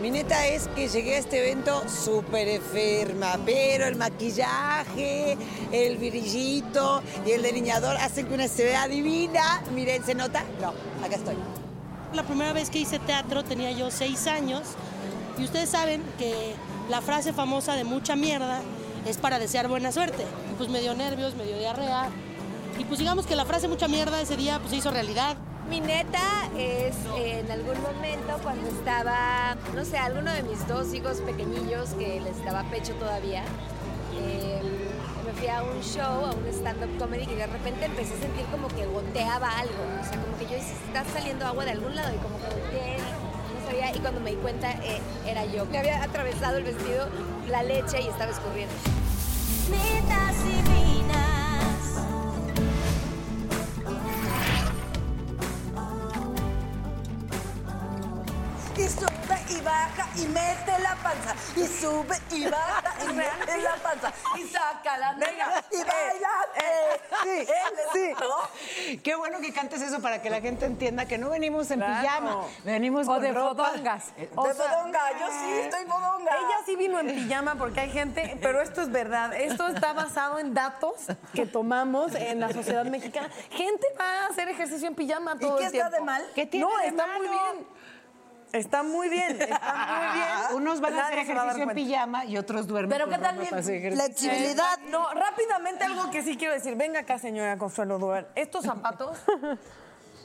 Mi neta es que llegué a este evento súper enferma, pero el maquillaje, el brillito y el delineador hacen que una se vea divina. Miren, ¿se nota? No, acá estoy. La primera vez que hice teatro tenía yo seis años y ustedes saben que la frase famosa de mucha mierda es para desear buena suerte. Y pues me dio nervios, me dio diarrea. Y pues digamos que la frase mucha mierda ese día pues se hizo realidad. Mi neta es eh, en algún momento cuando estaba, no sé, alguno de mis dos hijos pequeñillos que les daba pecho todavía, eh, me fui a un show, a un stand-up comedy y de repente empecé a sentir como que goteaba algo. O sea, como que yo está saliendo agua de algún lado y como que goteé, no sabía. Y cuando me di cuenta, eh, era yo. Me había atravesado el vestido, la leche y estaba escurriendo. Baja y mete la panza. Y sube y baja y mete la panza. Y saca la nega y baila. eh, sí, sí. Qué bueno que cantes eso para que la gente entienda que no venimos en pijama, venimos O con de ropa. fodongas. De fodonga, yo sí, estoy fodonga. Ella sí vino en pijama porque hay gente, pero esto es verdad. Esto está basado en datos que tomamos en la sociedad mexicana. Gente va a hacer ejercicio en pijama ¿Y todo qué el está tiempo. de mal? ¿Qué tiene No, de está muy bien. Está muy bien, está muy bien. Unos van a hacer va ejercicio en pijama y otros duermen Pero con qué tal ejercicio. Flexibilidad. No, rápidamente algo que sí quiero decir. Venga acá, señora Consuelo Duval. Estos zapatos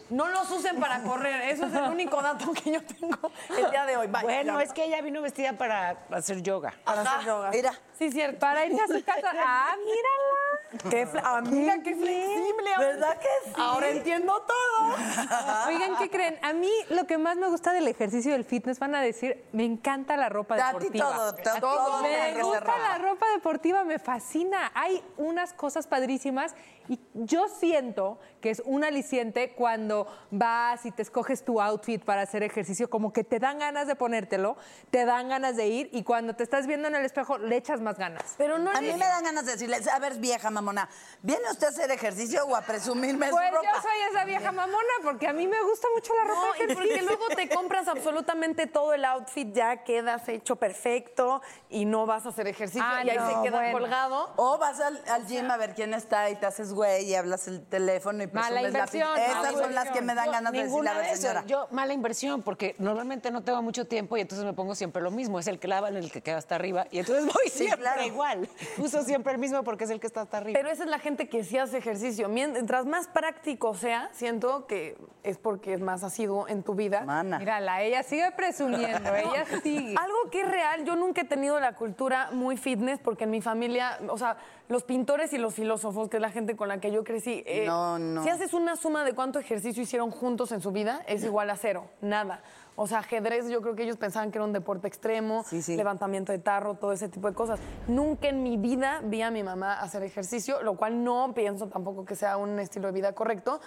no los usen para correr. Eso es el único dato que yo tengo el día de hoy. Bye. Bueno, es que ella vino vestida para hacer yoga. para hacer yoga. Mira. Sí, cierto. Para irse a su casa. Ah, mírala. Qué amiga, qué flexible. ¿Verdad que sí? Ahora entiendo todo. Oigan, ¿qué creen? A mí lo que más me gusta del ejercicio del fitness, van a decir, me encanta la ropa A ti deportiva. todo, to- todo me gusta la ropa deportiva, me fascina. Hay unas cosas padrísimas y yo siento que es un aliciente cuando vas y te escoges tu outfit para hacer ejercicio, como que te dan ganas de ponértelo, te dan ganas de ir y cuando te estás viendo en el espejo le echas más ganas. Pero no A mí le- me dan ganas de decirle, a ver, vieja mamona, ¿viene usted a hacer ejercicio o a presumirme Pues su ropa? yo soy esa vieja mamona porque a mí me gusta mucho la ropa No, y porque luego te compras absolutamente todo el outfit, ya quedas hecho perfecto y no vas a hacer ejercicio Ah, y ahí no, se queda bueno. colgado. O vas al, al gym a ver quién está y te haces güey y hablas el teléfono y Mala presumes la inversión, pi- mala Esas son las que me dan Yo, ganas de decirle, ninguna a esas. señora. Yo, mala inversión, porque normalmente no tengo mucho tiempo y entonces me pongo siempre lo mismo. Es el que lava el que queda hasta arriba. Y entonces voy siempre claro. igual. Uso siempre el mismo porque es el que está hasta arriba. Pero esa es la gente que sí hace ejercicio. Mientras más práctico sea, siento que es porque es más asiduo en tu vida. Mana. Mírala, ella sigue presumiendo, ella sigue. Algo que es real, yo nunca he tenido la cultura muy fitness porque en mi familia, o sea, los pintores y los filósofos, que es la gente con la que yo crecí, eh, No, no. si haces una suma de cuánto ejercicio hicieron juntos en su vida, es igual a cero, nada. O sea, ajedrez, yo creo que ellos pensaban que era un deporte extremo, Sí, sí. levantamiento de tarro, todo ese tipo de cosas. Nunca en mi vida vi a mi mamá hacer ejercicio, lo cual no pienso tampoco que sea un estilo de vida correcto.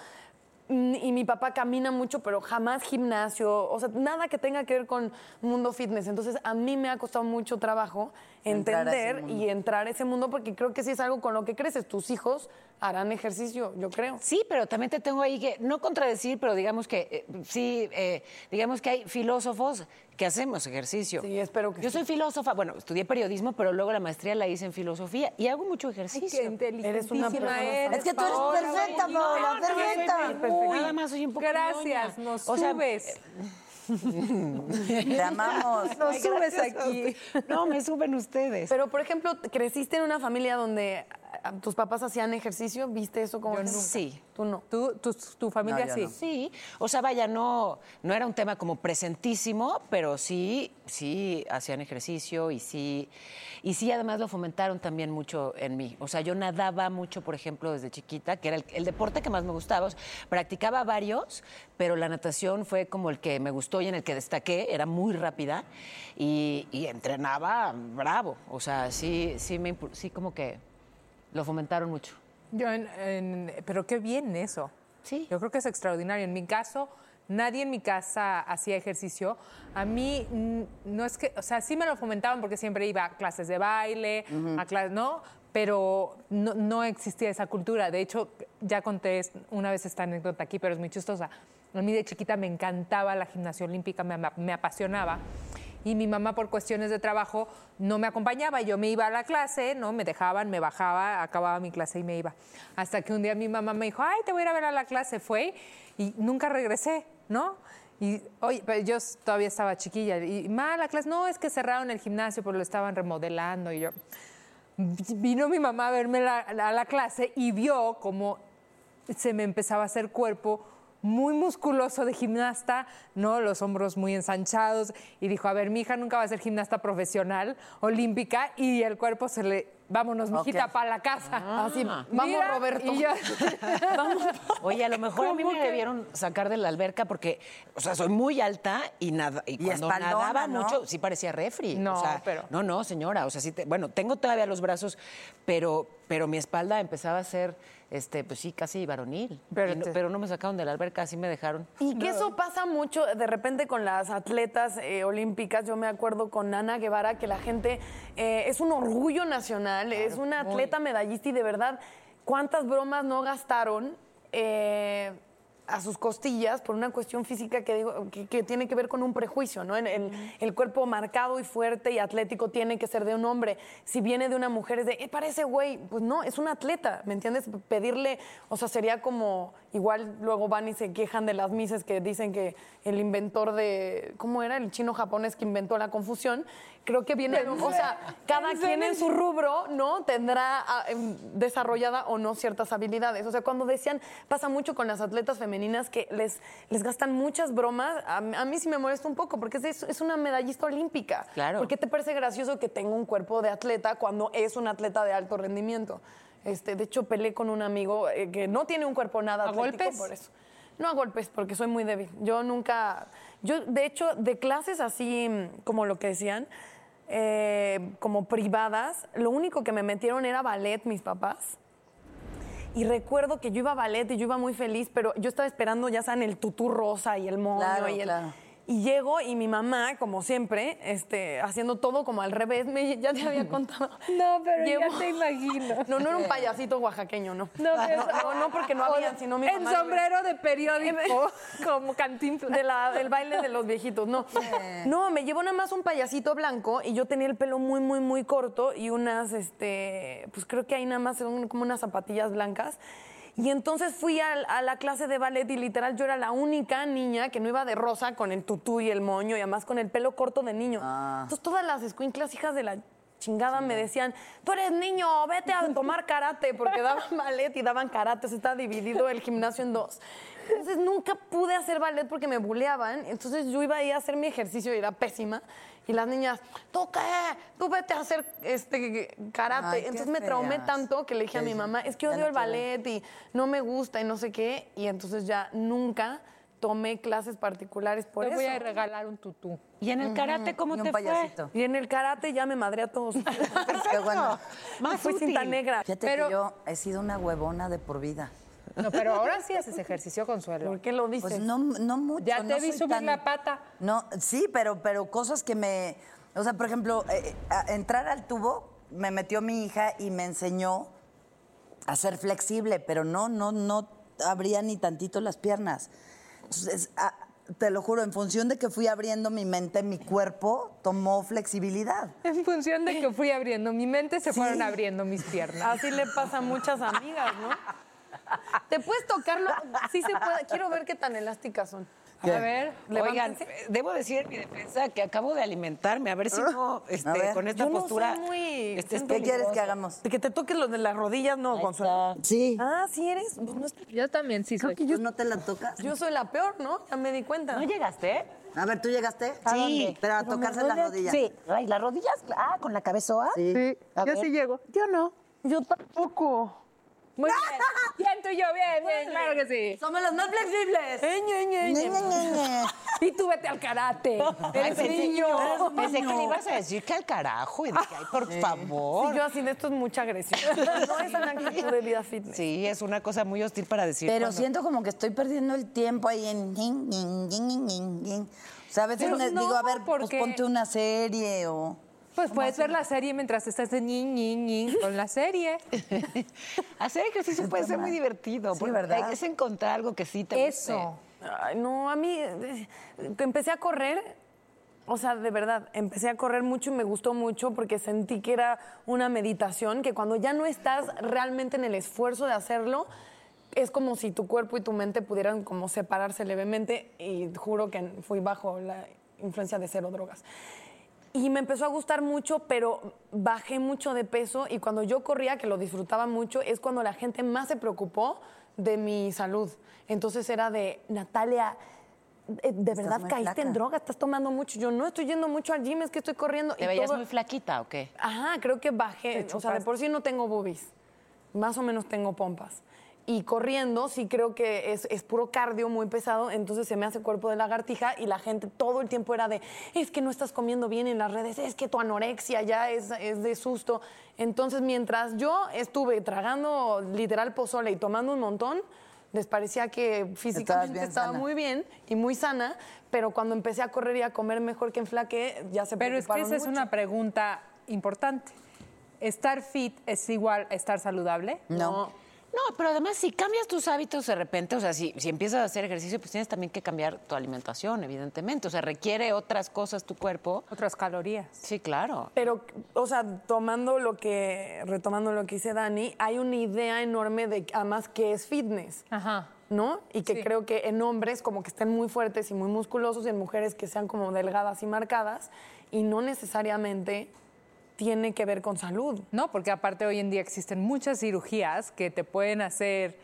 Mm, Y mi papá camina mucho, pero jamás gimnasio, o sea, nada que tenga que ver con mundo fitness. Entonces, a mí me ha costado mucho trabajo entender y entrar a ese mundo porque creo que sí es algo con lo que creces. Tus hijos harán ejercicio, yo creo. Sí, pero también te tengo ahí que, no contradecir, pero digamos que eh, sí, eh, digamos que hay filósofos que hacemos ejercicio. Sí, espero que Yo sí. soy filósofa, bueno, estudié periodismo, pero luego la maestría la hice en filosofía y hago mucho ejercicio. Eres una persona eres, Es que tú eres Paola, perfecta. Paola, perfecta. Nada más soy un poco Gracias, nos O sea, subes. Te amamos. nos Ay, subes aquí. No, me suben ustedes. Pero, por ejemplo, creciste en una familia donde tus papás hacían ejercicio, ¿viste eso como Yo ejemplo? sí. Tú no. ¿Tú, tu, tu familia No, yo sí. no. Sí, o sea, vaya, no, no era un tema como presentísimo, pero sí, sí hacían ejercicio y sí, y sí además lo fomentaron también mucho en mí. O sea, yo nadaba mucho, por ejemplo, desde chiquita, que era el, el deporte que más me gustaba. O sea, practicaba varios, pero la natación fue como el que me gustó y en el que destaqué, era muy rápida y, y entrenaba bravo. O sea, sí, sí, me, sí como que lo fomentaron mucho. Yo en- en- pero qué bien eso. Sí. Yo creo que es extraordinario. En mi caso, nadie en mi casa hacía ejercicio. A mí mm, no es que, o sea, sí me lo fomentaban porque siempre iba a clases de baile, a clases, ¿no? Pero no, no existía esa cultura. De hecho, ya conté una vez esta anécdota aquí, pero es muy chistosa. A mí de chiquita me encantaba la gimnasia olímpica, me, me apasionaba. Y mi mamá, por cuestiones de trabajo, no me acompañaba. Yo me iba a la clase, ¿no? Me dejaban, me bajaba, acababa mi clase y me iba. Hasta que un día mi mamá me dijo, ay, te voy a ir a ver a la clase. Fue y nunca regresé, ¿no? Y, oye, pero yo todavía estaba chiquilla. Y, ma, la clase, no, es que cerraron el gimnasio, pero lo estaban remodelando. Y yo, vino mi mamá a verme la- a la clase y vio cómo se me empezaba a hacer cuerpo muy musculoso de gimnasta, ¿no? Los hombros muy ensanchados. Y dijo, a ver, mi hija nunca va a ser gimnasta profesional, olímpica, y el cuerpo se le... Vámonos, mijita, Ok. para la casa. Así, vamos, Mira, Roberto. yo- Oye, a lo mejor a mí ¿Cómo me que? debieron sacar de la alberca porque, o sea, soy muy alta y nada y, Y cuando espaldona, nadaba ¿no? mucho sí parecía refri. No, o sea, pero- no, no, señora, o sea, sí, te- bueno, tengo todavía los brazos, pero, pero mi espalda empezaba a ser, este, pues sí, casi varonil. Pero no- pero no me sacaron de la alberca, así me dejaron. Y que eso pasa mucho de repente con las atletas eh, olímpicas. Yo me acuerdo con Ana Guevara que la gente eh, es un orgullo nacional, es una atleta medallista y de verdad, ¿cuántas bromas no gastaron? eh, a sus costillas por una cuestión física que, digo, que, que tiene que ver con un prejuicio, ¿no? El, el cuerpo marcado y fuerte y atlético tiene que ser de un hombre. Si viene de una mujer es de, eh, parece güey. Pues no, es un atleta, ¿me entiendes? Pedirle, o sea, sería como, igual luego van y se quejan de las mises que dicen que el inventor de, ¿cómo era? El chino japonés que inventó la confusión. Creo que viene, o sea, cada quien en su rubro, ¿no? Tendrá ah, em, desarrollada o no ciertas habilidades. O sea, cuando decían, pasa mucho con las atletas femeninas que les, les gastan muchas bromas, a, mí- a mí sí me molesta un poco, porque es, es una medallista olímpica. Claro. ¿Por qué te parece gracioso que tenga un cuerpo de atleta cuando es un atleta de alto rendimiento? Este, de hecho, peleé con un amigo eh, que no tiene un cuerpo nada ¿A atlético golpes? por eso. No a golpes, porque soy muy débil. Yo nunca, yo de hecho, de clases así mm, como lo que decían, eh, como privadas, lo único que me metieron era ballet mis papás. Y recuerdo que yo iba a ballet y yo iba muy feliz, pero yo estaba esperando, ya saben, el tutú rosa y el moño. Claro, y, el- claro. Y llego y mi mamá, como siempre, este, haciendo todo como al revés, me, ya te había contado. No, pero Llevo- ya te imagino. No, no era un payasito oaxaqueño, no. No, pero- no, no, porque no habían, sino mi En mamá. sombrero de periódico, como cantinflas. de la- del baile de los viejitos, no. No, me llevó nada más un payasito blanco y yo tenía el pelo muy, muy, muy corto y unas, este, pues creo que ahí nada más como unas zapatillas blancas. Y entonces fui a, la clase de ballet y literal yo era la única niña que no iba de rosa con el tutú y el moño y además con el pelo corto de niño. Entonces todas las escuinclas hijas de la chingada me decían, tú eres niño, vete a tomar karate, porque daban ballet y daban karate, se está dividido el gimnasio en dos. Entonces nunca pude hacer ballet porque me buleaban, entonces yo iba ahí a hacer mi ejercicio y era pésima. Y las niñas, ¿tú qué? Tú vete a hacer este karate. Ay, entonces me traumé tanto que le dije a mi mamá, es que odio no el quiero. ballet y no me gusta y no sé qué. Y entonces ya nunca tomé clases particulares por Te eso. voy a regalar un tutú. ¿Y en el karate cómo Y un te fue? payasito. Y en el karate ya me madré a todos. Qué bueno. Más Fui útil. cinta negra. Fíjate Pero- que yo he sido una huevona de por vida. No, pero ahora sí haces ejercicio, Consuelo. ¿Por qué lo dices? Pues no, no mucho. Ya no te vi subir tan- la pata. No, sí, pero, pero cosas que me. O sea, por ejemplo, eh, a- entrar al tubo me metió mi hija y me enseñó a ser flexible, pero no, no, no abría ni tantito las piernas. Entonces, a- te lo juro, en función de que fui abriendo mi mente, mi cuerpo tomó flexibilidad. En función de que fui abriendo mi mente, se fueron abriendo mis piernas. Así le pasa a muchas amigas, ¿no? ¿Te puedes tocarlo? Sí se puede. Quiero ver qué tan elásticas son. ¿Qué? A ver, Oigan, levántense. eh, debo decir en mi defensa que acabo de alimentarme, a ver si no, este, ver. con esta Yo no postura. soy muy- este, es ¿Qué quieres que hagamos? De que te toques los de las rodillas, no, Consuelo. Sí. Ah, sí eres. Pues no está- yo también sí soy. ¿Tú no te la tocas? Yo soy la peor, ¿no? Ya me di cuenta. ¿No llegaste? A ver, ¿tú llegaste? Sí. Pero a tocarse las rodillas. Sí. Ay, ¿las rodillas? Ah, ¿con la cabezoa? Sí. A ver. llego. Yo no. Yo tampoco. Muy bien. Bien, tú y yo, bien, bien, claro que sí. Somos los más flexibles. Y tú vete al karate. Eres niño. pensé que le ibas a decir que al carajo. Y dije, ay, por favor. Sí, yo así de esto es mucha agresión. No es una actitud de vida fitness. Sí, es una cosa muy hostil para decir. Pero cuando- siento como que estoy perdiendo el tiempo ahí en... O sea, a veces me no, digo, a ver, pues ponte una serie o... Pues puedes ver la serie mientras estás de ñin, ñin, ñin con la serie. Hacer ejercicio puede ser muy divertido. Sí, porque ¿verdad? Es encontrar algo que sí te guste. Eso. Ay, no, a mí que empecé a correr, o sea, de verdad, empecé a correr mucho y me gustó mucho porque sentí que era una meditación, que cuando ya no estás realmente en el esfuerzo de hacerlo, es como si tu cuerpo y tu mente pudieran como separarse levemente y juro que fui bajo la influencia de cero drogas. Y me empezó a gustar mucho, pero bajé mucho de peso y cuando yo corría, que lo disfrutaba mucho, es cuando la gente más se preocupó de mi salud. Entonces era de, Natalia, eh, ¿de verdad caíste flaca. en droga? ¿Estás tomando mucho? Yo no estoy yendo mucho al gym, es que estoy corriendo. ¿Te y veías todo- muy flaquita o qué? Ajá, creo que bajé. O sea, de por sí no tengo boobies. Más o menos tengo pompas. Y corriendo, sí creo que es, es puro cardio muy pesado, entonces se me hace cuerpo de lagartija y la gente todo el tiempo era de, es que no estás comiendo bien en las redes, es que tu anorexia ya es, es de susto. Entonces, mientras yo estuve tragando literal pozole y tomando un montón, les parecía que físicamente bien estaba sana. muy bien y muy sana, pero cuando empecé a correr y a comer mejor que en flaque, ya se Pero es que esa es una pregunta importante. ¿Estar fit es igual a estar saludable? No. No, pero además si cambias tus hábitos de repente, o sea, si, si empiezas a hacer ejercicio, pues tienes también que cambiar tu alimentación, evidentemente. O sea, requiere otras cosas tu cuerpo. Otras calorías. Sí, claro. Pero, o sea, tomando lo que, retomando lo que dice Dani, hay una idea enorme de, además, que es fitness, Ajá. ¿no? Y que Sí. creo que en hombres como que estén muy fuertes y muy musculosos y en mujeres que sean como delgadas y marcadas y no necesariamente tiene que ver con salud. No, porque aparte hoy en día existen muchas cirugías que te pueden hacer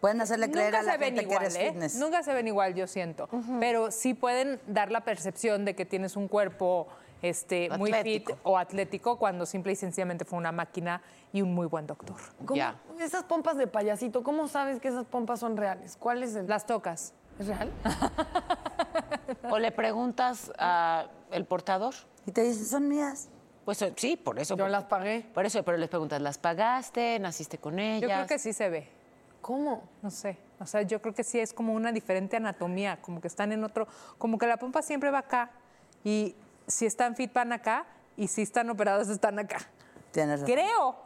Pueden hacerle creer Nunca a la se ven gente igual, que eres ¿eh? fitness. Nunca se ven igual, yo siento. Pero sí pueden dar la percepción de que tienes un cuerpo este, muy fit o atlético cuando simple y sencillamente fue una máquina y un muy buen doctor. ¿Cómo- Ya. Esas pompas de payasito, ¿cómo sabes que esas pompas son reales? ¿Cuál es el...? Las tocas. ¿Es real? O le preguntas al portador. Y te dice, son mías. Pues eh, sí, por eso. Yo las pagué. Por eso, pero les preguntas, ¿las pagaste? ¿Naciste con ellas? Yo creo que sí se ve. ¿Cómo? No sé. O sea, yo creo que sí es como una diferente anatomía, como que están en otro, como que la pompa siempre va acá y si están fit van acá y si están operados están acá. Tienes razón. Creo.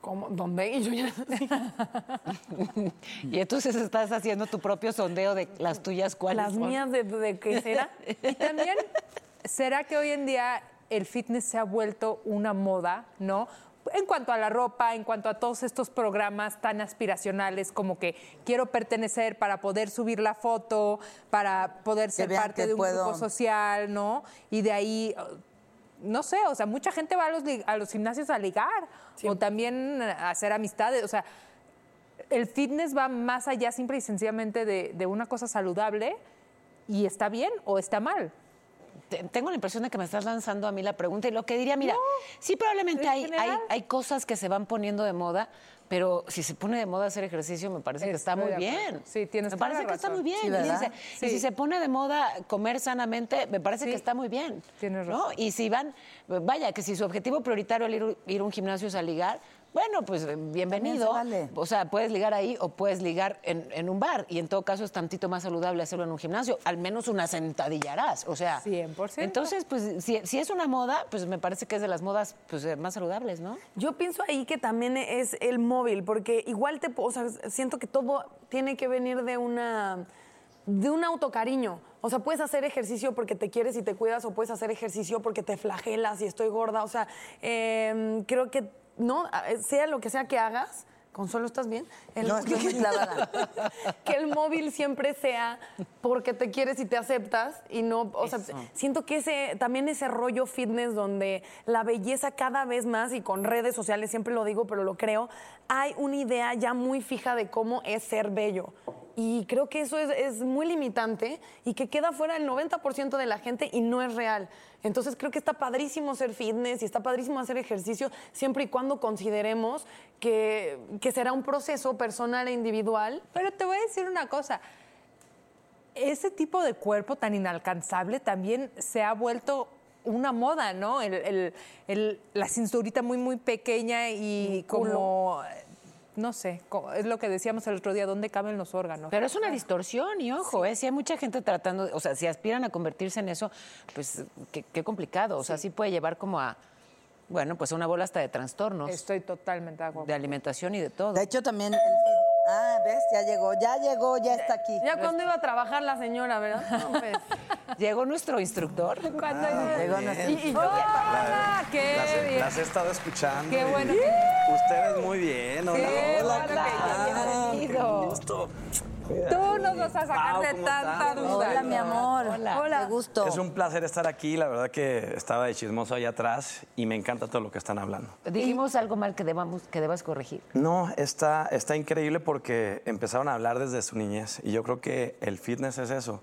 ¿Cómo? ¿Dónde? Y yo ya... Y entonces estás haciendo tu propio sondeo de las tuyas, ¿cuáles Las son? mías de, de qué será. Y también, ¿será que hoy en día el fitness se ha vuelto una moda, no? En cuanto a la ropa, en cuanto a todos estos programas tan aspiracionales como que quiero pertenecer para poder subir la foto, para poder ser parte de un puedo. grupo social, ¿no? Y de ahí, eh, no sé, o sea, mucha gente va a los, a los gimnasios a ligar o también a hacer amistades, o sea, el fitness va más allá simple y sencillamente de, de una cosa saludable y está bien o está mal. Te- Tengo la impresión de que me estás lanzando a mí la pregunta y lo que diría, mira, sí probablemente en hay, hay, hay cosas que se van poniendo de moda, pero si se pone de moda hacer ejercicio me parece que está muy bien. Sí, tienes Me parece que está muy bien. Sí, Y si se pone de moda comer sanamente, me parece Sí. que está muy bien. Tienes ¿no? razón. Y si van, vaya, que si su objetivo prioritario al ir, ir a un gimnasio es a ligar, Bueno, pues eh, bienvenido. Se vale. O sea, puedes ligar ahí o puedes ligar en, en un bar. Y en todo caso es tantito más saludable hacerlo en un gimnasio. Al menos una sentadilla harás. O sea. 100%. Entonces, pues, si, si es una moda, pues me parece que es de las modas pues, eh, más saludables, ¿no? Yo pienso ahí que también es el móvil, porque igual te, o sea, siento que todo tiene que venir de una de un autocariño. O sea, puedes hacer ejercicio porque te quieres y te cuidas, o puedes hacer ejercicio porque te flagelas y estoy gorda. O sea, eh, creo que no, sea lo que sea que hagas. Consuelo, ¿estás bien? El- No, estoy que el móvil siempre sea porque te quieres y te aceptas y no, o sea, siento que ese también ese rollo fitness donde la belleza cada vez más y con redes sociales siempre lo digo, pero lo creo, hay una idea ya muy fija de cómo es ser bello. Y creo que eso es, es muy limitante y que queda fuera el 90% de la gente y no es real. Entonces creo que está padrísimo ser fitness y está padrísimo hacer ejercicio siempre y cuando consideremos que, que será un proceso personal e individual Pero te voy a decir una cosa. Ese tipo de cuerpo tan inalcanzable también se ha vuelto una moda, ¿no? El- el- el- la cinturita muy, muy pequeña y como, no sé, es lo que decíamos el otro día, ¿dónde caben los órganos? Pero es una distorsión y ojo, ¿eh? si hay mucha gente tratando, o sea, si aspiran a convertirse en eso, pues qué, qué complicado. O sea, sí puede llevar como a, bueno, pues a una bola hasta de trastornos, Estoy totalmente de acuerdo. de alimentación y de todo. De hecho, también. el ah, ¿ves? Ya llegó, ya llegó, ya está aquí. Ya cuando iba a trabajar la señora, ¿verdad? No, pues. Llegó nuestro instructor. Cuando llegó nuestro- yo, ¡Hola! ¡Qué Las, he- bien! las he estado escuchando. Qué bueno Ustedes muy bien. Hola, Qué hola. bueno Ah, hayas qué gusto. Tú nos vas a sacar de ¿cómo tanta duda. Hola, mi amor. Hola. Qué gusto. Es un placer estar aquí. La verdad que estaba de chismoso allá atrás y me encanta todo lo que están hablando. Dijimos algo mal que, debamos, que debas corregir. No, está, está increíble porque empezaron a hablar desde su niñez y yo creo que el fitness es eso.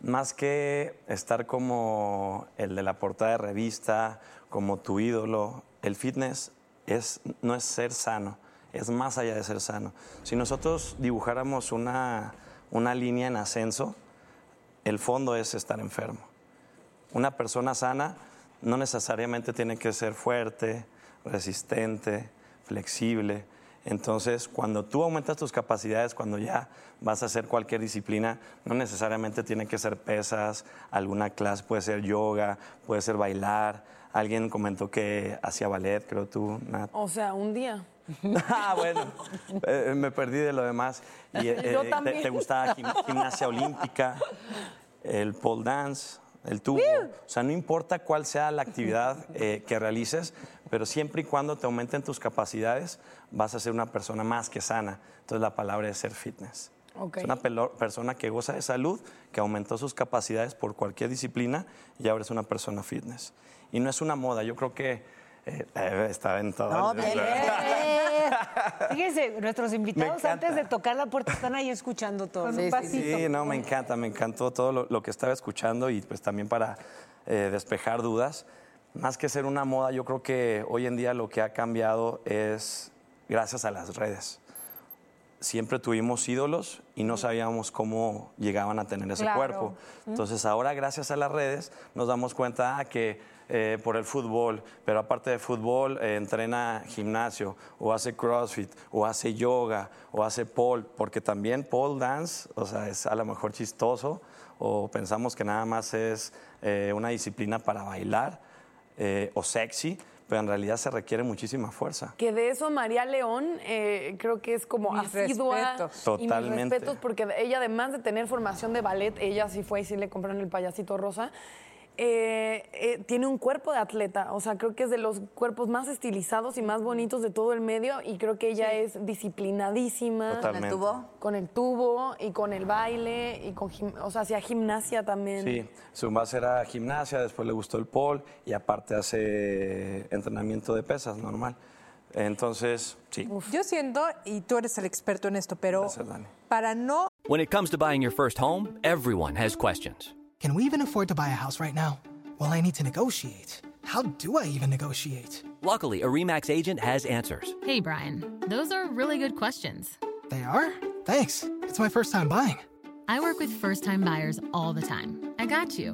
Más que estar como el de la portada de revista, como tu ídolo, el fitness es, no es ser sano, es más allá de ser sano. Si nosotros dibujáramos una, una línea en ascenso, el fondo es estar enfermo. Una persona sana no necesariamente tiene que ser fuerte, resistente, flexible. Entonces, cuando tú aumentas tus capacidades, cuando ya vas a hacer cualquier disciplina, no necesariamente tiene que ser pesas, alguna clase puede ser yoga, puede ser bailar. Alguien comentó que hacía ballet, creo tú, Nat. o sea, un día. Ah, bueno, eh, me perdí de lo demás. Y, eh, Yo te- también. Te, gustaba gim- gimnasia olímpica, el pole dance, el tubo. O sea, no importa cuál sea la actividad eh, que realices, pero siempre y cuando te aumenten tus capacidades, vas a ser una persona más que sana. Entonces la palabra es ser fitness. Ok. Es una persona que goza de salud, que aumentó sus capacidades por cualquier disciplina y ahora es una persona fitness. Y no es una moda, yo creo que eh, eh, está en todo. No, bien. Fíjense, nuestros invitados antes de tocar la puerta están ahí escuchando todo. Un pasito. Sí, no, me encanta, me encantó todo lo, lo que estaba escuchando y pues también para eh, despejar dudas. Más que ser una moda, yo creo que hoy en día lo que ha cambiado es gracias a las redes. Siempre tuvimos ídolos y no sabíamos cómo llegaban a tener ese Claro. cuerpo. Entonces ahora gracias a las redes nos damos cuenta ah, que eh, por el fútbol, pero aparte de fútbol eh, entrena gimnasio o hace crossfit o hace yoga o hace pole, porque también pole dance, o sea, es a lo mejor chistoso o pensamos que nada más es eh, una disciplina para bailar eh, o sexy, pero en realidad se requiere muchísima fuerza. Que de eso María León eh, creo que es como Mis asidua. respetos. Y mis Totalmente. respetos porque ella además de tener formación de ballet, ella sí fue y sí le compraron el payasito rosa. Eh, eh, tiene un cuerpo de atleta, o sea, creo que es de los cuerpos más estilizados y más bonitos de todo el medio y creo que ella es disciplinadísima Totalmente. ¿El tubo? con el tubo y con el baile y con, gim- o sea, hacía gimnasia también. Sí, su base era gimnasia, después le gustó el pole y aparte hace entrenamiento de pesas normal. Entonces, sí. Yo siento, y tú eres el experto en esto, pero Gracias, Dani. para no When it comes to buying your first home, everyone has questions. Can we even afford to buy a house right now? Well, I need to negotiate. How do I even negotiate? Luckily, a REMAX agent has answers. Hey, Brian, those are really good questions. They are? Thanks. It's my first time buying. I work with first time buyers all the time. I got you.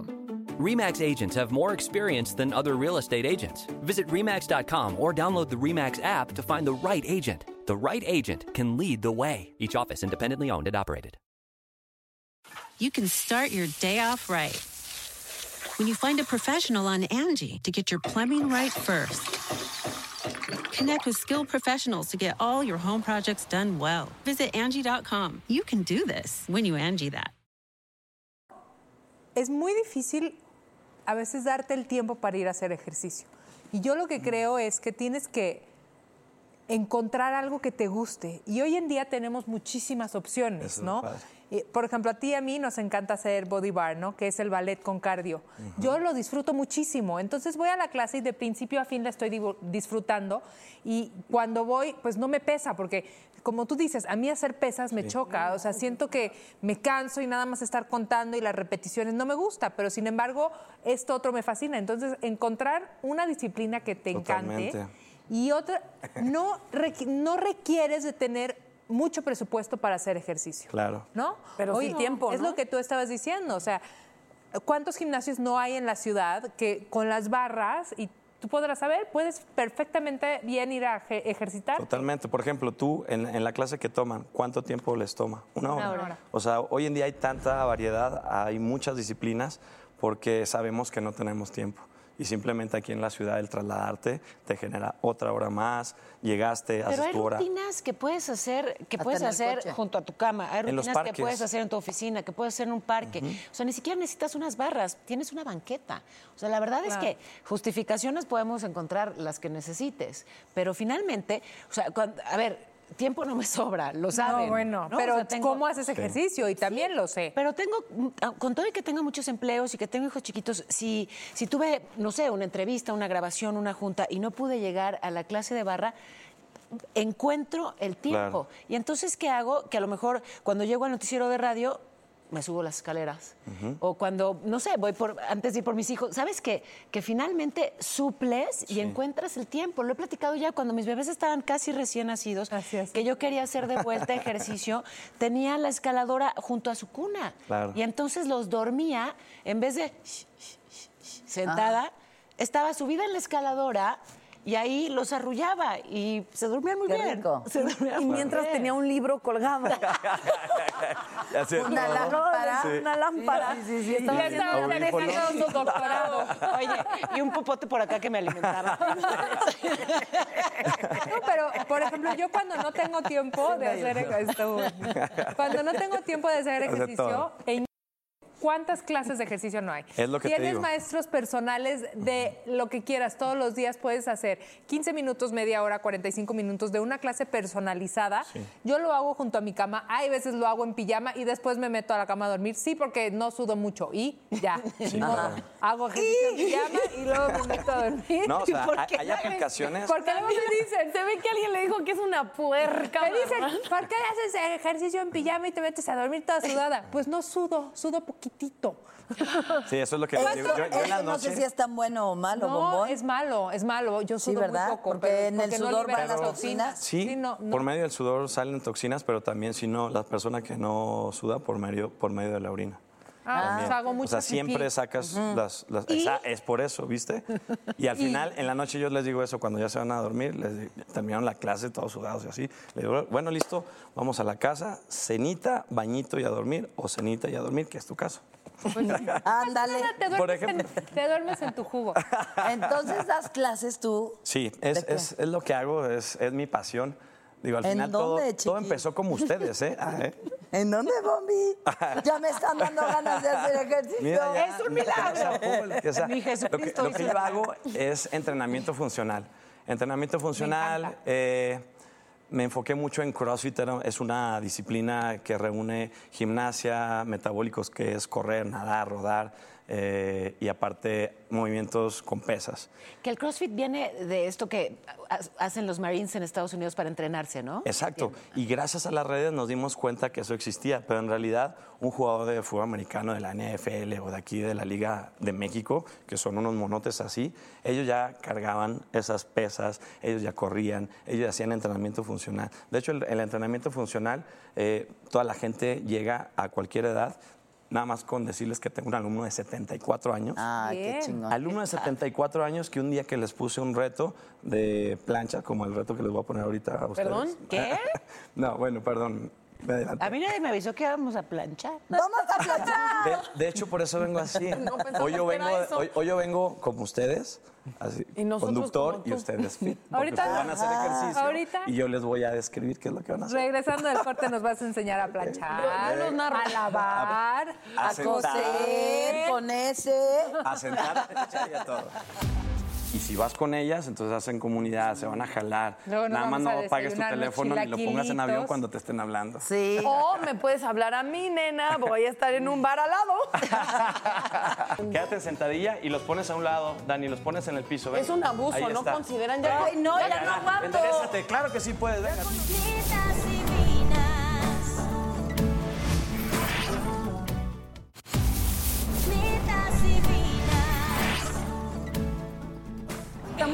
REMAX agents have more experience than other real estate agents. Visit REMAX.com or download the REMAX app to find the right agent. The right agent can lead the way. Each office independently owned and operated. You can start your day off right. When you find a professional on Angie to get your plumbing right first. Connect with skilled professionals to get all your home projects done well. Visit Angie.com. You can do this when you Angie that. es muy difícil a veces darte el tiempo para ir a hacer ejercicio. Y yo lo que creo es que tienes que encontrar algo que te guste. Y hoy en día tenemos muchísimas opciones, Eso ¿no? Eh, Por ejemplo, a ti y a mí nos encanta hacer body bar, ¿no? Que es el ballet con cardio. Yo lo disfruto muchísimo. Entonces voy a la clase y de principio a fin la estoy disfrutando. Y cuando voy, pues no me pesa, porque como tú dices, a mí hacer pesas me choca. O sea, siento que me canso y nada más estar contando y las repeticiones no me gusta. Pero sin embargo, esto otro me fascina. Entonces, encontrar una disciplina que te encante. Y otra, no, requ- no requieres de tener mucho presupuesto para hacer ejercicio. Claro. ¿no? Pero sí tiempo, Es ¿no? lo que tú estabas diciendo, o sea, ¿cuántos gimnasios no hay en la ciudad que con las barras, y tú podrás saber, puedes perfectamente bien ir a eje- ejercitar? Totalmente. Por ejemplo, tú en, en la clase que toman, ¿cuánto tiempo les toma? Una hora. Una hora. O sea, hoy en día hay tanta variedad, hay muchas disciplinas porque sabemos que no tenemos tiempo. Y simplemente aquí en la ciudad el trasladarte te genera otra hora más, llegaste, haces Pero hay tu hora. rutinas que puedes hacer, que Hasta puedes hacer coche. junto a tu cama. Hay En los rutinas que puedes hacer en tu oficina, que puedes hacer en un parque. O sea, ni siquiera necesitas unas barras, tienes una banqueta. O sea, la verdad es que justificaciones podemos encontrar las que necesites. Pero finalmente, o sea, cuando- a ver, tiempo no me sobra, lo saben. No, bueno, ¿no? pero O sea, tengo- ¿cómo haces ejercicio? Y también lo sé. pero tengo, mm, con todo y que tenga muchos empleos y que tengo hijos chiquitos, si, si tuve, no sé, una entrevista, una grabación, una junta y no pude llegar a la clase de barra, encuentro el tiempo. Claro. Y entonces, ¿qué hago? Que a lo mejor cuando llego al noticiero de radio, me subo las escaleras. O cuando, no sé, voy por, antes de ir por mis hijos. ¿Sabes qué? Que finalmente suples y encuentras el tiempo. Lo he platicado ya cuando mis bebés estaban casi recién nacidos, Así es. que yo quería hacer de vuelta ejercicio, tenía la escaladora junto a su cuna. Claro. Y entonces los dormía, en vez de sentada, estaba subida en la escaladora y ahí los arrullaba y se dormían muy Qué bien. rico. Se dormían Y muy mientras bien. tenía un libro colgado. Ya sé, Una todo. lámpara. Sí. Una lámpara. Sí, sí, sí, estaba Y haciendo estaba audífonos. manejando su doctorado. Oye, y un popote por acá que me alimentaba. No, pero, por ejemplo, yo cuando no tengo tiempo de hacer ejercicio, cuando no tengo tiempo de hacer Hace ejercicio, en ¿cuántas clases de ejercicio no hay? Es lo que te Tienes digo. maestros personales de lo que quieras, todos los días puedes hacer 15 minutos, media hora, 45 minutos de una clase personalizada. Yo lo hago junto a mi cama, hay veces lo hago en pijama y después me meto a la cama a dormir, sí, porque no sudo mucho y ya, ni modo. hago ejercicio en pijama y luego me meto a dormir. No, o sea, ¿Por hay, qué? hay aplicaciones. Porque luego me dicen, Se ve que alguien le dijo que es una puerca. me dicen. ¿por qué haces ejercicio en pijama y te metes a dormir toda sudada? Pues no sudo, sudo poquitito. Sí, eso es lo que digo. Yo, yo en esto la no sé noche. si es tan bueno o malo, No, bombón. es malo, es malo. Yo Sí, sudo ¿verdad? muy poco. Porque pero- en el porque no sudor libera van las toxinas. Sí, no, no. por medio del sudor salen toxinas, pero también si no, la persona que no suda por medio, por medio de la orina. Ah, pues hago o mucho sea, pipí. siempre sacas las... las- esa- es por eso, ¿viste? Y al final, en la noche yo les digo eso, cuando ya se van a dormir, les terminaron la clase todos sudados y así. Les digo, bueno, listo, vamos a la casa, cenita, bañito y a dormir, o cenita y a dormir, que es tu caso. Ándale. Te Por en, ejemplo. te duermes en tu jugo. Entonces das clases tú. Sí, es, es, es lo que hago, es, es mi pasión. Digo, al ¿En final todo, dónde, todo chiqui? empezó como ustedes, ¿eh? Ah, ¿eh? ¿En dónde, Bombi? Ya me están dando ganas de hacer ejercicio. Mira, ya, Es un milagro. pool, que sea- Mi lo que, lo yo hago es entrenamiento funcional. Entrenamiento funcional, eh, me enfoqué mucho en CrossFit, es una disciplina que reúne gimnasia, metabólicos, que es correr, nadar, rodar, eh, y aparte movimientos con pesas. Que el CrossFit viene de esto que ha- hacen los Marines en Estados Unidos para entrenarse, ¿no? Exacto. Y gracias a las redes nos dimos cuenta que eso existía. Pero en realidad, un jugador de fútbol americano de la NFL o de aquí de la Liga de México, que son unos monotes así, ellos ya cargaban esas pesas, ellos ya corrían, ellos hacían entrenamiento funcional. De hecho, el, el entrenamiento funcional, eh, toda la gente llega a cualquier edad nada más con decirles que tengo un alumno de 74 años. Ah, qué chingón. Alumno de 74 años que un día que les puse un reto de plancha, como el reto que les voy a poner ahorita a ustedes. ¿Perdón? ¿Qué? no, bueno, perdón. Me adelanté. A mí nadie me avisó que íbamos a planchar. ¡Vamos a planchar! De, de hecho, por eso vengo así. No hoy, yo vengo, hoy, hoy yo vengo como ustedes, así, Y nosotros conductor y ustedes fit. Ahorita- van a hacer ejercicio ahorita- y yo les voy a describir qué es lo que van a hacer. Regresando del corte nos vas a enseñar a planchar, a lavar, A a, sentar. coser. Con ese. A sentar, a planchar y a todo. Y si vas con ellas, entonces hacen comunidad, se van a jalar. Luego Nada más no apagues tu teléfono ni lo pongas en avión cuando te estén hablando. Sí. O me puedes hablar a mí, nena. Voy a estar en un bar al lado. Quédate en sentadilla y los pones a un lado, Dani, los pones en el piso. ven. Es un abuso, Ahí ¿no está. consideran ya? Ay, no, ya no aguanto. Enderezate, claro que sí puedes, venga.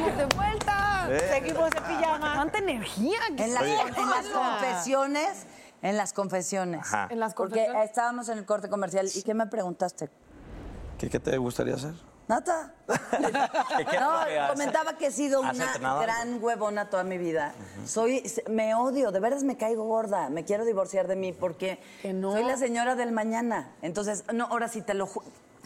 Estamos de vuelta. Eh. Seguimos de pijama. Tanta energía. que En las, Oye. en las confesiones, en las confesiones. Ajá. En las Porque confesiones. estábamos en el corte comercial. ¿Y qué me preguntaste? ¿Qué, qué te gustaría hacer? Nata. ¿Qué- qué es No, comentaba que he sido una gran huevona toda mi vida. Soy, me odio, de veras me caigo gorda. Me quiero divorciar de mí porque no. soy la señora del mañana. Entonces, no, ahora sí te lo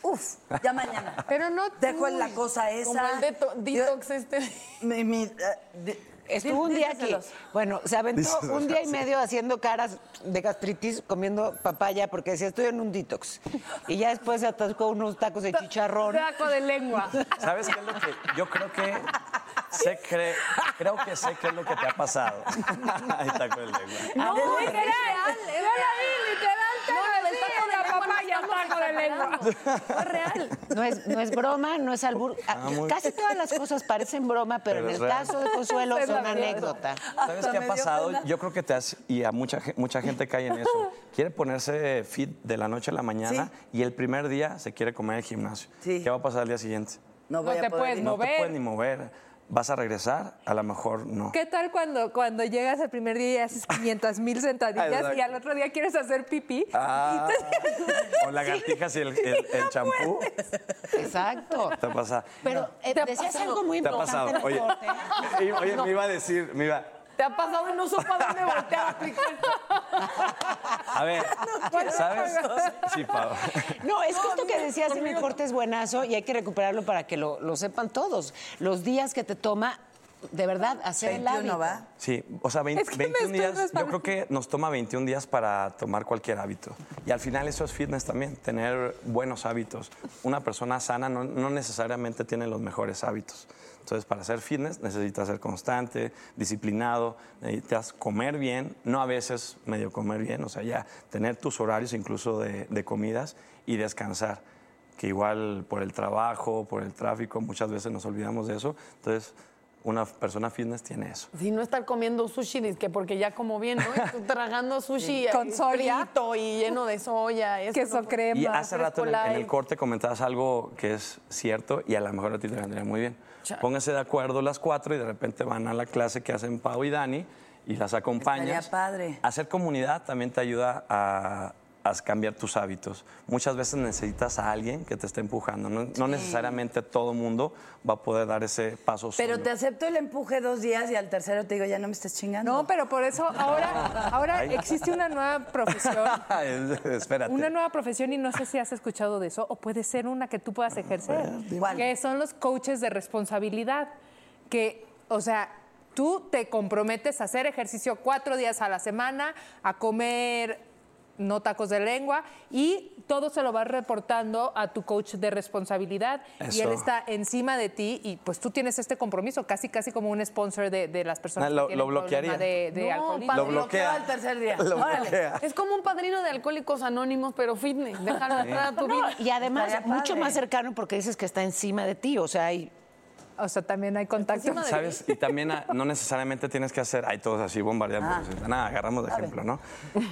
Uf, ya mañana. Pero no Dejo tú. la cosa esa. Como el deto- detox este. Mi- mi, eh, de- Estuvo un día aquí. Bueno, se aventó un día y medio haciendo caras de gastritis comiendo papaya porque decía, estoy en un detox. Y ya después se atascó unos tacos de chicharrón. Saco de lengua. ¿Sabes qué es lo que yo creo que sé cre- creo que sé qué es lo que te ha pasado? Ahí con el lengua. No, ¿de literal. Literal. No, taco de lengua no. Es real. No es, no es broma, no es albur. Ah, muy- Casi todas las cosas parecen broma, pero, Pero en el real. caso de Consuelo Es verdad. anécdota. ¿Sabes qué ha pasado? pena. Yo creo que te has, y a mucha, mucha gente cae en eso. Quiere ponerse fit de la noche a la mañana y el primer día se quiere comer el gimnasio. Sí. ¿Qué va a pasar al día siguiente? No, No voy a te poder puedes ir. No Mover. te puedes ni mover. ¿Vas a regresar? A lo mejor no. ¿Qué tal cuando, cuando llegas el primer día y haces 500 mil sentadillas y al otro día quieres hacer pipí? Ah, o lagartijas y el el- el champú. Exacto. ¿Te ha pasado? Pero eh, ¿Te decías pasado? algo muy ¿Te ha importante pasado? en el Oye, y- oye, me iba a decir, me iba... Te ha pasado y no supo a dónde voltear a aplicar. A ver, ¿sabes? Sí, Pau. No, es que esto que decías el corte es buenazo y hay que recuperarlo para que lo, lo sepan todos. Los días que te toma, de verdad, hacer el 21, hábito. ¿va? Sí, o sea, 20 Es que me 21 estoy días, yo creo que nos toma 21 días para tomar cualquier hábito. Y al final eso es fitness también, tener buenos hábitos. Una persona sana no, no necesariamente tiene los mejores hábitos. Entonces, para hacer fitness necesitas ser constante, disciplinado, necesitas comer bien, no a veces medio comer bien, o sea, ya tener tus horarios incluso de, de comidas y descansar, que igual por el trabajo, por el tráfico, muchas veces nos olvidamos de eso. Entonces, una persona fitness tiene eso. Si no estar comiendo sushi, que porque ya como bien, ¿no? Tragando sushi Con soya. y lleno de soya. esto, Queso no- crema. Y hace rato en el, en corte comentabas algo que es cierto y a lo mejor a ti te vendría muy bien. Chale. Pónganse de acuerdo las cuatro y de repente van a la clase que hacen Pau y Dani y las acompañas. Estaría padre. Hacer comunidad también te ayuda a, a cambiar tus hábitos. Muchas veces necesitas a alguien que te esté empujando. No, no necesariamente todo mundo va a poder dar ese paso Pero solo. te acepto el empuje dos días y al tercero te digo, ya no me estés chingando. No, pero por eso ahora, ahora Ay. existe una nueva profesión. Espérate. Una nueva profesión y no sé si has escuchado de eso o puede ser una que tú puedas ejercer, ¿Cuál? que son los coaches de responsabilidad, que, o sea, tú te comprometes a hacer ejercicio cuatro días a la semana, a comer no tacos de lengua y todo se lo vas reportando a tu coach de responsabilidad y él está encima de ti y pues tú tienes este compromiso, casi casi como un sponsor de, de las personas Ah, lo- que tienen lo bloquearía. de, de No, alcoholismo. padre, Lo bloquea. al tercer día. Lo bloquea. Es como un padrino de alcohólicos anónimos, pero fitness. Déjalo entrar a tu No, vida. y además Estaría mucho padre. más cercano porque dices que está encima de ti, o sea, hay O sea, también hay contacto. ¿Sabes? Y también ah, no necesariamente tienes que hacer, hay todos así bombardeando. Ah. Nada, agarramos de ejemplo, ¿no?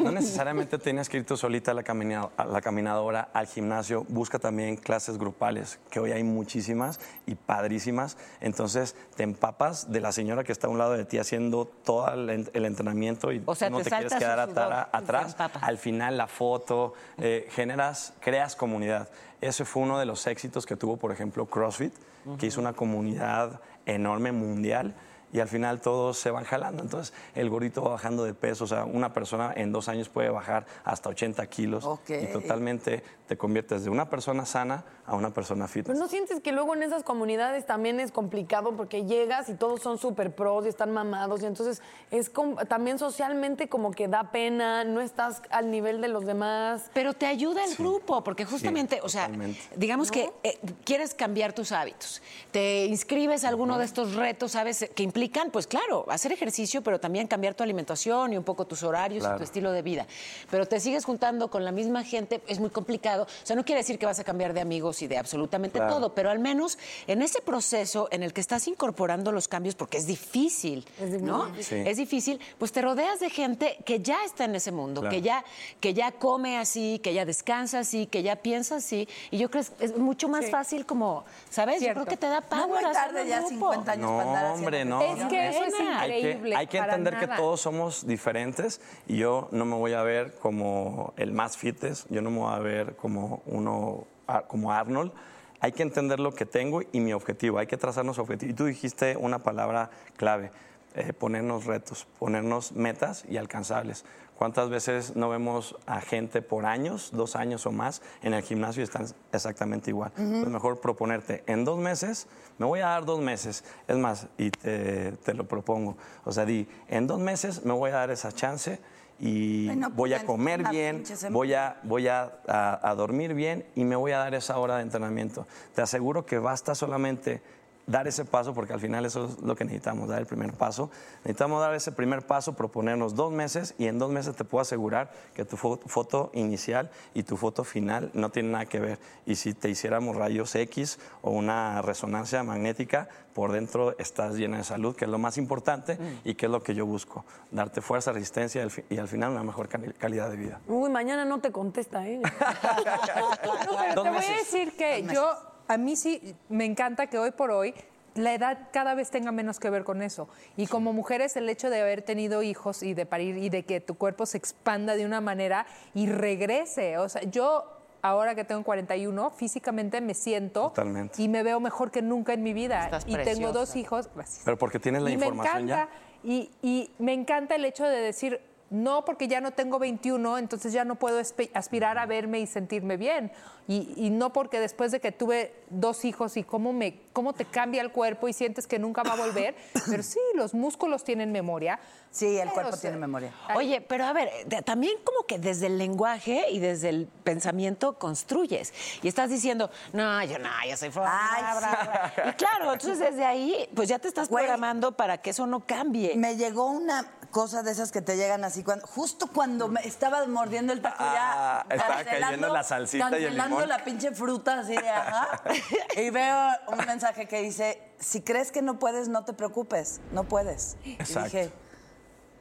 No necesariamente tienes que ir tú solita a la, camina- a la caminadora, al gimnasio. Busca también clases grupales, que hoy hay muchísimas y padrísimas. Entonces te empapas de la señora que está a un lado de ti haciendo todo el, el entrenamiento y O sea, no te te, quieres quedar atara- atrás. Al final la foto, eh, generas, creas comunidad. Ese fue uno de los éxitos que tuvo, por ejemplo, CrossFit, que hizo una comunidad enorme mundial y al final todos se van jalando. Entonces, el gordito va bajando de peso. O sea, una persona en dos años puede bajar hasta 80 kilos y totalmente te conviertes de una persona sana a una persona fitness. Pero no sientes que luego en esas comunidades también es complicado porque llegas y todos son súper pros y están mamados y entonces es también socialmente como que da pena, no estás al nivel de los demás. Pero te ayuda el grupo, porque justamente, o sea, digamos que eh, quieres cambiar tus hábitos, te inscribes a alguno de estos retos, ¿sabes? Que implican, pues claro, hacer ejercicio, pero también cambiar tu alimentación y un poco tus horarios y tu estilo de vida. Pero te sigues juntando con la misma gente, es muy complicado. O sea, no quiere decir que vas a cambiar de amigos y de absolutamente Claro. todo, pero al menos en ese proceso en el que estás incorporando los cambios, porque es difícil, ¿no? Sí. Es difícil, pues te rodeas de gente que ya está en ese mundo, Claro. que ya que ya come así, que ya descansa así, que ya piensa así. Y yo creo que es mucho más fácil como, ¿sabes? Cierto. Yo creo que te da No power muy hacerlo tarde en ya, grupo. 50 años para andar No, hombre, no. Es que eso es Hay que, increíble. hay que entender que todos somos diferentes y yo no me voy a ver como el más fitness, yo no me voy a ver como uno, como Arnold. Hay que entender lo que tengo y mi objetivo, hay que trazarnos objetivos. Y tú dijiste una palabra clave, eh, ponernos retos, ponernos metas y alcanzables. ¿Cuántas veces no vemos a gente por años, dos años o más, en el gimnasio y están exactamente igual? Es mejor proponerte, en dos meses, me voy a dar dos meses. Es más, y te, te lo propongo. O sea, di, en dos meses me voy a dar esa chance y voy a pues, comer bien, voy a, voy a, a- a dormir bien y me voy a dar esa hora de entrenamiento. Te aseguro que basta solamente dar ese paso, porque al final eso es lo que necesitamos, dar el primer paso. Necesitamos dar ese primer paso, proponernos dos meses y en dos meses te puedo asegurar que tu fo- foto inicial y tu foto final no tienen nada que ver. Y si te hiciéramos rayos X o una resonancia magnética, por dentro estás llena de salud, que es lo más importante y que es lo que yo busco, darte fuerza, resistencia y al, final una mejor cali- calidad de vida. Uy, mañana no te contesta, ¿eh? No, pero te voy a meses. decir que yo, a mí sí, me encanta que hoy por hoy la edad cada vez tenga menos que ver con eso. Y como mujeres, el hecho de haber tenido hijos y de parir y de que tu cuerpo se expanda de una manera y regrese. O sea, yo ahora que tengo 41, físicamente me siento Totalmente. y me veo mejor que nunca en mi vida. Estás y tengo dos hijos, gracias. Pero porque tienes la y me información encanta, ya. Y, y me encanta el hecho de decir, no, porque ya no tengo 21, entonces ya no puedo aspirar a verme y sentirme bien. Y, y no porque después de que tuve dos hijos y cómo, me, cómo te cambia el cuerpo y sientes que nunca va a volver, pero sí, los músculos tienen memoria. Sí, el cuerpo tiene memoria. Oye, pero a ver, de- también como que desde el lenguaje y desde el pensamiento construyes. Y estás diciendo, no, yo no, yo soy flor. Ay, bla, bla, bla". Y claro, entonces desde ahí, pues ya te estás Güey. programando para que eso no cambie. Me llegó una cosa de esas que te llegan así, cuando, justo cuando me estaba mordiendo el taco Ah, ya. estaba cayendo la salsita y el cancelando limón. la pinche fruta así de ajá. Y veo un mensaje que dice, si crees que no puedes, no te preocupes, no puedes. Y Exacto. dije,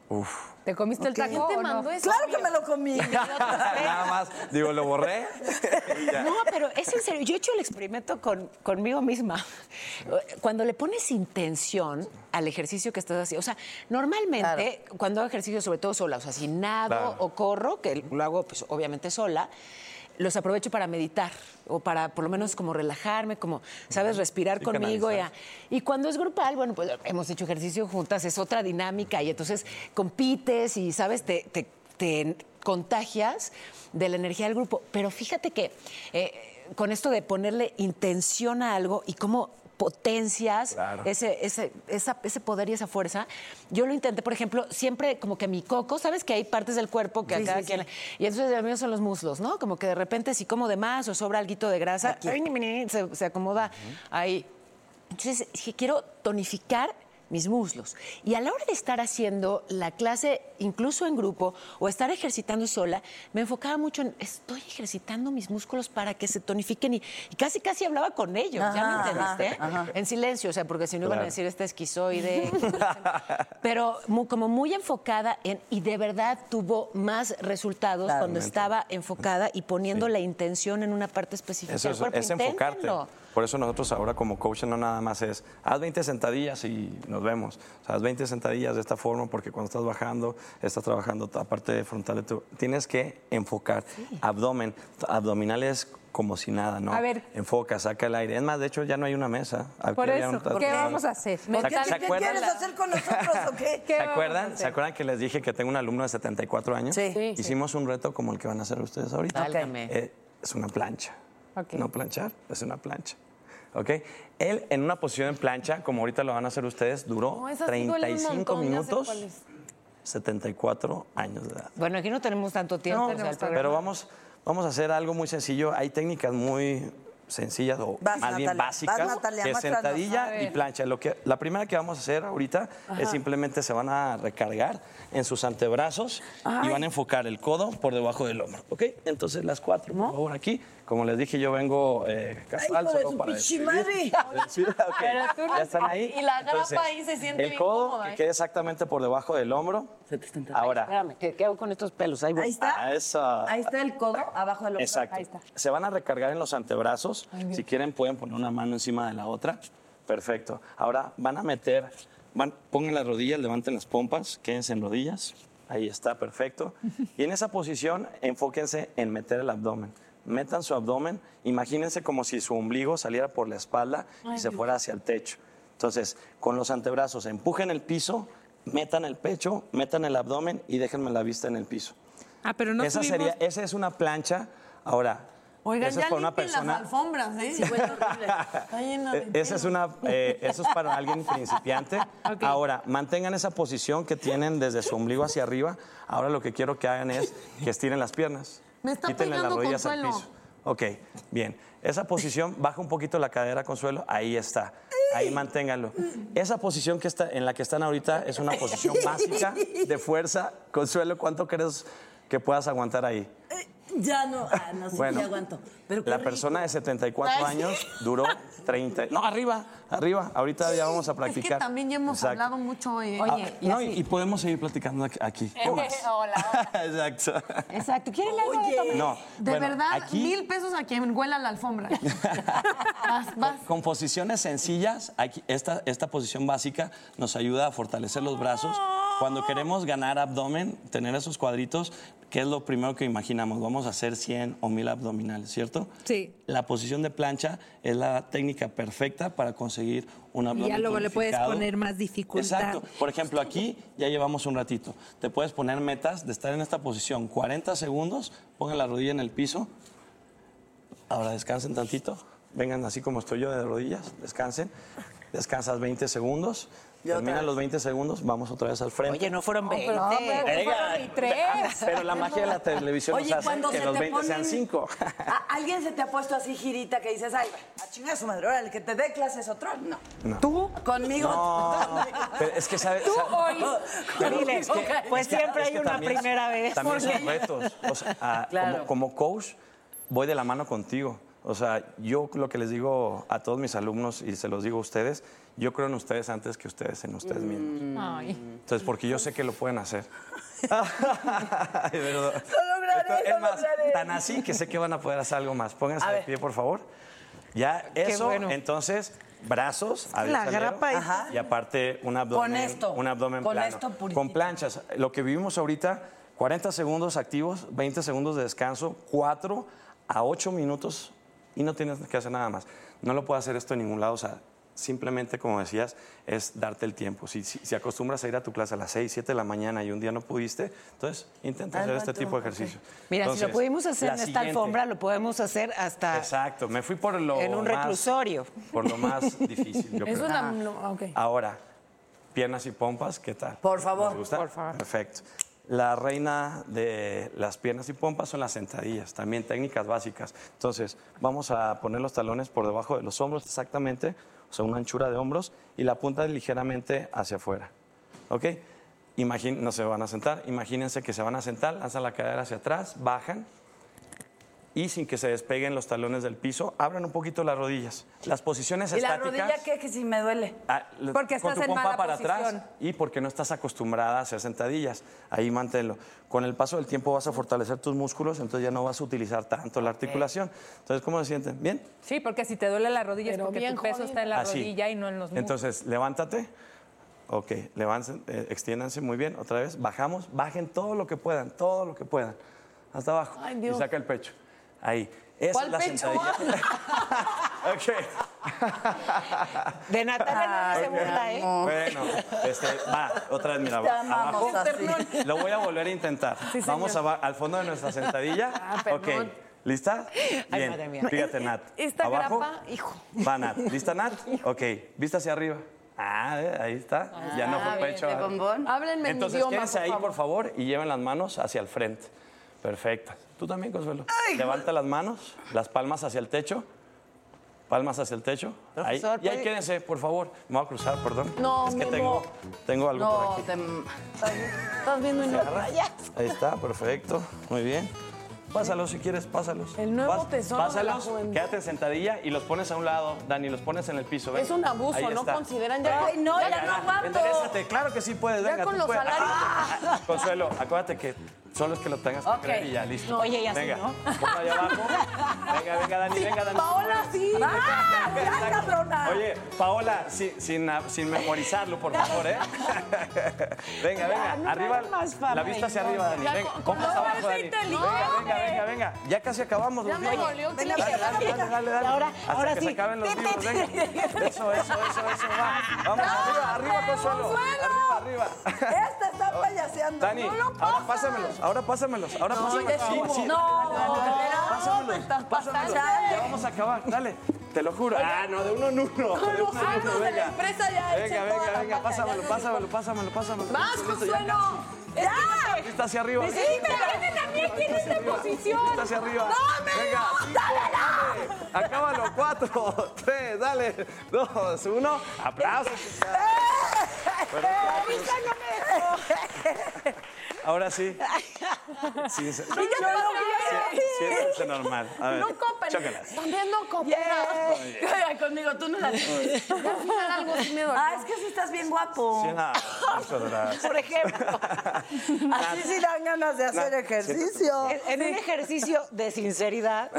Uf. ¿Te comiste el taco ¿Quién te no? mandó eso? claro que me lo comí. Nada más, digo, lo borré. y. No, pero es en serio. Yo he hecho el experimento con, conmigo misma. Cuando le pones intención al ejercicio que estás haciendo, o sea, normalmente cuando hago ejercicio, sobre todo sola, o sea, si nado Claro. o corro, que lo hago pues obviamente sola, los aprovecho para meditar o para por lo menos como relajarme, como, ¿sabes? Respirar Sí, conmigo. Y, y cuando es grupal, bueno, pues hemos hecho ejercicio juntas, es otra dinámica y entonces compites y, ¿sabes? Te, te- te contagias de la energía del grupo. Pero fíjate que eh, con esto de ponerle intención a algo y cómo potencias Claro. ese, ese, esa- ese poder y esa fuerza. Yo lo intenté, por ejemplo, siempre como que mi coco, ¿sabes? Que hay partes del cuerpo que a Sí, cada sí, quien... sí. Y entonces el mío son los muslos, ¿no? Como que de repente si como de más o sobra algo de grasa, Aquí. ay, ni, ni, ni, se, se acomoda ahí. Entonces dije, quiero tonificar mis muslos. Y a la hora de estar haciendo la clase, incluso en grupo, o estar ejercitando sola, me enfocaba mucho en, estoy ejercitando mis músculos para que se tonifiquen y, y casi, casi hablaba con ellos, ¿ya me entendiste? ajá, ajá. En silencio, o sea, porque si no iban a decir, esta esquizoide. Pero mu- como muy enfocada en, y de verdad tuvo más resultados Claro. cuando estaba enfocada y poniendo Sí. la intención en una parte específica Eso es, cuerpo. es enfocarte. Por eso nosotros ahora como coach no nada más es, haz 20 sentadillas y nos vemos. O sea, haz 20 sentadillas de esta forma porque cuando estás bajando, estás trabajando la parte frontal de tu... Tienes que enfocar. Abdomen, abdominales como si nada, ¿no? A ver. Enfoca, saca el aire. Es más, de hecho ya no hay una mesa. Aquí Por eso, un- ¿qué vamos a hacer? ¿Se- ¿Qué, se qué acuerdan? quieres hacer con nosotros o qué? ¿Qué ¿Se acuerdan? ¿Se acuerdan que les dije que tengo un alumno de 74 años? Sí. Sí, sí. Hicimos un reto como el que van a hacer ustedes ahorita. Eh, es una plancha. No planchar, es una plancha. ¿Ok? Él en una posición en plancha, como ahorita lo van a hacer ustedes, duró No, esa sí duele un 35 montón, ya sé minutos, cuál es. 74 años de edad. Bueno, aquí no tenemos tanto tiempo. No, o sea, el programa- pero vamos, vamos a hacer algo muy sencillo. Hay técnicas muy sencillas o Vas, más bien Natalia, básicas vas, Natalia, que es sentadilla y plancha. Lo que, la primera que vamos a hacer ahorita es simplemente se van a recargar en sus antebrazos y van a enfocar el codo por debajo del hombro. ¿Ok? Entonces las cuatro, por favor, aquí. Como les dije, yo vengo eh, casual solo para pichi describir. madre. Sí, ok, Pero tú Ya están ahí. y la grapa Entonces, ahí se siente El codo que ¿eh? quede exactamente por debajo del hombro. Ahora, Espérame, ¿qué, qué hago con estos pelos? Ahí voy. Ahí está. a esa. Ahí está el codo abajo del hombro. Exacto. Ahí está. Se van a recargar en los antebrazos. Si quieren, pueden poner una mano encima de la otra. Perfecto. Ahora van a meter, van, pongan las rodillas, levanten las pompas, quédense en rodillas. Ahí está, perfecto. Y en esa posición, enfóquense en meter el abdomen. Metan su abdomen, imagínense como si su ombligo saliera por la espalda y se fuera hacia el techo. Entonces, con los antebrazos, empujen el piso, metan el pecho, metan el abdomen y déjenme la vista en el piso. Ah, pero no esa, subimos- sería, esa es una plancha. Ahora, Oigan, esa es ya para una limpien las persona. alfombras, ¿eh? Sí, de Eh, Esa es una, eh, eso es para alguien principiante. Ahora, mantengan esa posición que tienen desde su ombligo hacia arriba. Ahora lo que quiero que hagan es que estiren las piernas. Me está Quítenle las rodillas al piso. Ok, bien. Esa posición, baja un poquito la cadera, Consuelo. Ahí está. Ahí manténganlo. Esa posición que está, en la que están ahorita es una posición básica de fuerza. Consuelo, ¿cuánto crees que puedas aguantar ahí? Ya no, ah, no sé Bueno, si aguanto. Pero La rico. persona de 74 Ay, sí. años duró 30. No, arriba, arriba. Ahorita ya vamos a Es practicar. que también ya hemos Exacto. hablado mucho hoy. ¿eh? Oye, Ah, y no, así- y, podemos seguir platicando aquí. aquí. ¿Qué más? Hola, Exacto. Exacto. ¿Quieren algo de tomar? No, De bueno, verdad, aquí, mil pesos a quien huela la alfombra. vas, vas. Con posiciones sencillas, aquí, esta, esta posición básica nos ayuda a fortalecer los brazos. Cuando queremos ganar abdomen, tener esos cuadritos, ¿qué es lo primero que imaginamos? Vamos a hacer 100 o 1000 abdominales, ¿cierto? Sí. La posición de plancha es la técnica perfecta para conseguir un abdomen. Y ya luego le puedes poner más dificultad. Exacto. Por ejemplo, aquí ya llevamos un ratito. Te puedes poner metas de estar en esta posición 40 segundos, pongan la rodilla en el piso. Ahora descansen tantito. Vengan así como estoy yo de rodillas, descansen. Descansas 20 segundos. Vez. los 20 segundos, vamos otra vez al frente. Oye, no fueron 20. pero- no, pero- fueron ni tres. Pero la magia de la televisión Oye, nos hace cuando que se los te 20 sean ponen- 5. ¿A- ¿Alguien se te ha puesto así girita que dices, ay, a chingar a su madre, ahora el que te dé clases otro? No. No. ¿Tú? Conmigo. No, pero es que sabe, sa- Pero Dile, es que- pues es que- siempre es hay que una también- primera vez. También son retos. O sea, Claro. como, como coach, voy de la mano contigo. O sea, yo lo que les digo a todos mis alumnos y se los digo a ustedes, yo creo en ustedes antes que ustedes en ustedes mismos. Ay. Entonces, porque yo sé que lo pueden hacer. Ay, verdad. Lo lograré, Esto- lo es más, lograré. tan así que sé que van a poder hacer algo más. Pónganse A de ver. pie, por favor. Ya, eso, bueno. entonces, brazos, la grapa Ajá. y aparte un abdomen, Con esto, un abdomen con plano. esto puritito. con planchas. Lo que vivimos ahorita, 40 segundos activos, 20 segundos de descanso, 4 a 8 minutos y no tienes que hacer nada más. No lo puedo hacer esto en ningún lado, o sea, simplemente, como decías, es darte el tiempo. Si, si, si acostumbras a ir a tu clase a las 6, 7 de la mañana y un día no pudiste, entonces intenta hacer este tú, tipo de ok. ejercicio. Mira, si Entonces, lo pudimos hacer en esta siguiente. alfombra, lo podemos hacer hasta Exacto, me fui por lo en un más- reclusorio. Por lo más difícil, yo Eso creo. es la. no, ok. Ahora, piernas y pompas, ¿qué tal? Por favor. ¿Les gusta? Por favor. Perfecto. La reina de las piernas y pompas son las sentadillas, también técnicas básicas. Entonces, vamos a poner los talones por debajo de los hombros exactamente, o sea, una anchura de hombros y la punta ligeramente hacia afuera. ¿Ok? No se van a sentar, imagínense que se van a sentar, lanzan la cadera hacia atrás, bajan y sin que se despeguen los talones del piso, abran un poquito las rodillas. Las posiciones ¿Y la estáticas... rodilla qué? Que si me duele. Ah, Porque con estás tu en pompa mala para atrás y porque no estás acostumbrada a hacer sentadillas. Ahí manténlo. Con el paso del tiempo vas a fortalecer tus músculos, entonces ya no vas a utilizar tanto la articulación. Entonces, ¿cómo se sienten? ¿Bien? Sí, porque si te duele la rodilla es porque bien tu peso está en la Así. rodilla y no en los músculos. Entonces, levántate. Ok, levántense, eh, extiéndanse muy bien. Otra vez, bajamos, bajen todo lo que puedan, todo lo que puedan. Hasta abajo. Ay, y Dios. saca el pecho. Ahí. Esa ¿Cuál es la pecho? sentadilla. ok. De Natalia no se Ok. burla, ¿eh? Bueno, este, va, otra vez, mira, va, abajo. así. Lo voy a volver a intentar. Vamos a al fondo de nuestra sentadilla. ok, ¿lista? Bien, madre mía. fíjate, Nat. Esta Abajo. grapa, hijo. Va, Nat. ¿Lista, Nat? Ok, vista hacia arriba. Ah, eh, ahí está. ya no fue pecho. ¿De ah. bombón? Háblenme Entonces, en mi idioma, quédense por ahí, favor. por favor, y lleven las manos hacia el frente. Perfecto. Tú también, Consuelo. Levanta las manos, las palmas hacia el techo. Palmas hacia el techo. Ahí. Profesor, Y ahí ¿puede- quédense, por favor. Me voy a cruzar, perdón. No, es que tengo, tengo algo por No, aquí. te... estás viendo y no rayas. Ahí está, perfecto. Muy bien. Pásalos si quieres, pásalos. El nuevo tesoro de la Pásalos, juventud. quédate en sentadilla y los pones a un lado, Dani, los pones en el piso. ven. Es un abuso, Ahí ¿no está. consideran? Ya, Ay, no, ya no aguanto. Enderezate, claro que sí puedes, Ya venga, con tú los puedes. salarios. Ah, Consuelo, acuérdate que solo es que lo tengas que Ok. creer y ya, listo. No, oye, y así, venga, ¿no? ponlo allá abajo. Venga, venga, Dani, venga, Dani. Paola, sí. ¡Ah, ya, cabrona! Oye, Paola, sin, sin, sin memorizarlo, por favor, ¿eh? venga, venga, no arriba. La vista hacia arriba, Dani. Ya Venga, con- abajo, no, Dani. Venga, venga, venga, venga. Ya casi acabamos. Ya los libros. Dale, le- dale, dale, dale, dale. ahora- Hasta ahora que sí. se acaben los libros, venga. Eso, eso, eso, eso, va. Vamos, arriba, arriba, Consuelo. Arriba, arriba. Este payaseando. Dani, No lo ahora pásamelos, ahora pásamelos, ahora pásamelos. Sí, sí, No, pásamelos, pásamelos. Ya vamos a acabar, dale. Te lo juro. Ah, no, de uno en uno. Los de la venga. empresa ya Venga, venga, pásamelo, pásamelo, pásamelo, pásamelo. ¡Más, Consuelo! ¡Ya! Vista hacia arriba. Sí, pero aquí en esta posición. Vista hacia arriba. ¡Dame! Venga, cinco, dale. Acábalo. Cuatro, tres, dale. Dos, uno. Aplausos. Ahora sí. Sí, sí. Y yo no Sí, Siéntense normal. A ver, No copen. chócalas. También no copen. Ay, Conmigo, tú no la tienes. Al final algo sí me dolió. Ah, es que sí estás bien guapo. Sí, nada. Por ejemplo, Así sí dan ganas de hacer ejercicio. en, en un ejercicio de sinceridad.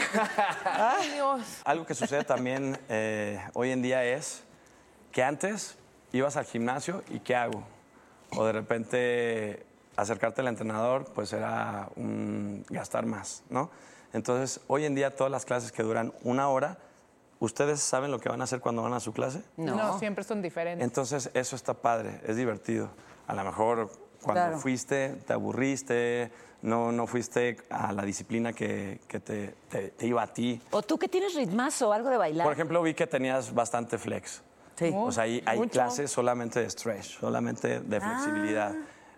Ay, Dios. Algo que sucede también eh, hoy en día es que antes ibas al gimnasio y ¿qué hago? O de repente acercarte al entrenador, pues era un gastar más, ¿no? Entonces, hoy en día todas las clases que duran una hora, ¿ustedes saben lo que van a hacer cuando van a su clase? No. siempre son diferentes. Entonces, eso está padre, es divertido. A lo mejor cuando Claro. fuiste, te aburriste, no, no fuiste a la disciplina que, que te, te- te iba a ti. O tú que tienes ritmazo, algo de bailar. Por ejemplo, vi que tenías bastante flex. Sí. O sea, hay, hay clases solamente de stretch, solamente de flexibilidad.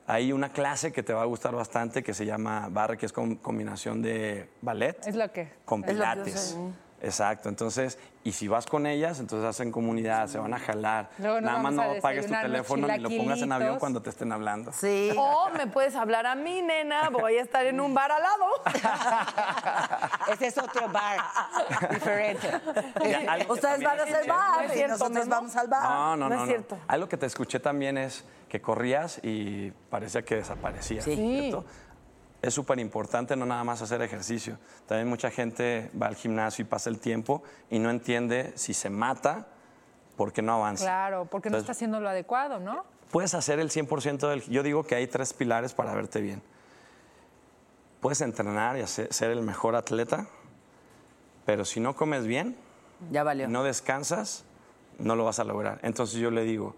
Hay una clase que te va a gustar bastante que se llama barre, que es con combinación de ballet Es lo que. con Es lo que yo pilates. sé. Exacto, entonces, y si vas con ellas, entonces hacen comunidad, se van a jalar. Luego Nada más no apagues tu teléfono ni lo pongas en avión cuando te estén hablando. Sí. O me puedes hablar a mí, nena. Voy a estar en un bar al lado. Ese es otro bar diferente. Ya, Ustedes van a hacer bar No y cierto, nosotros vamos al bar. No, no, No no. es no. cierto. Algo que te escuché también es que corrías y parecía que desaparecías. ¿cierto? Es súper importante no nada más hacer ejercicio. También mucha gente va al gimnasio y pasa el tiempo y no entiende si se mata porque no avanza. Claro, porque no está haciendo lo adecuado, ¿no? Puedes hacer el 100% del... Yo digo que hay tres pilares para verte bien. Puedes entrenar y hacer- ser el mejor atleta, pero si no comes bien, Ya valió. no descansas, no lo vas a lograr. Entonces yo le digo,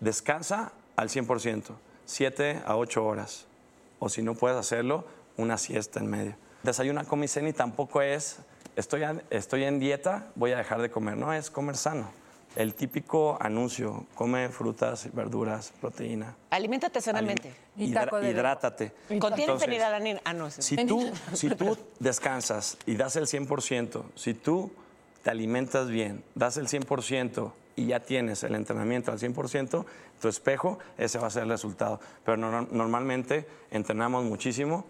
descansa al 100%, 7 a 8 horas. O si no puedes hacerlo, una siesta en medio. Desayuna, cena y tampoco es, estoy, a- estoy en dieta, voy a dejar de comer. No, es comer sano. el típico anuncio, come frutas, verduras, proteína. Aliméntate sanamente. Hidra- hidrátate. Contiene fenilalanina. Ah, si tú, si tú descansas y das el 100%, si tú te alimentas bien, das el 100% y ya tienes el entrenamiento al 100%, tu espejo, ese va a ser el resultado. Pero no- normalmente entrenamos muchísimo,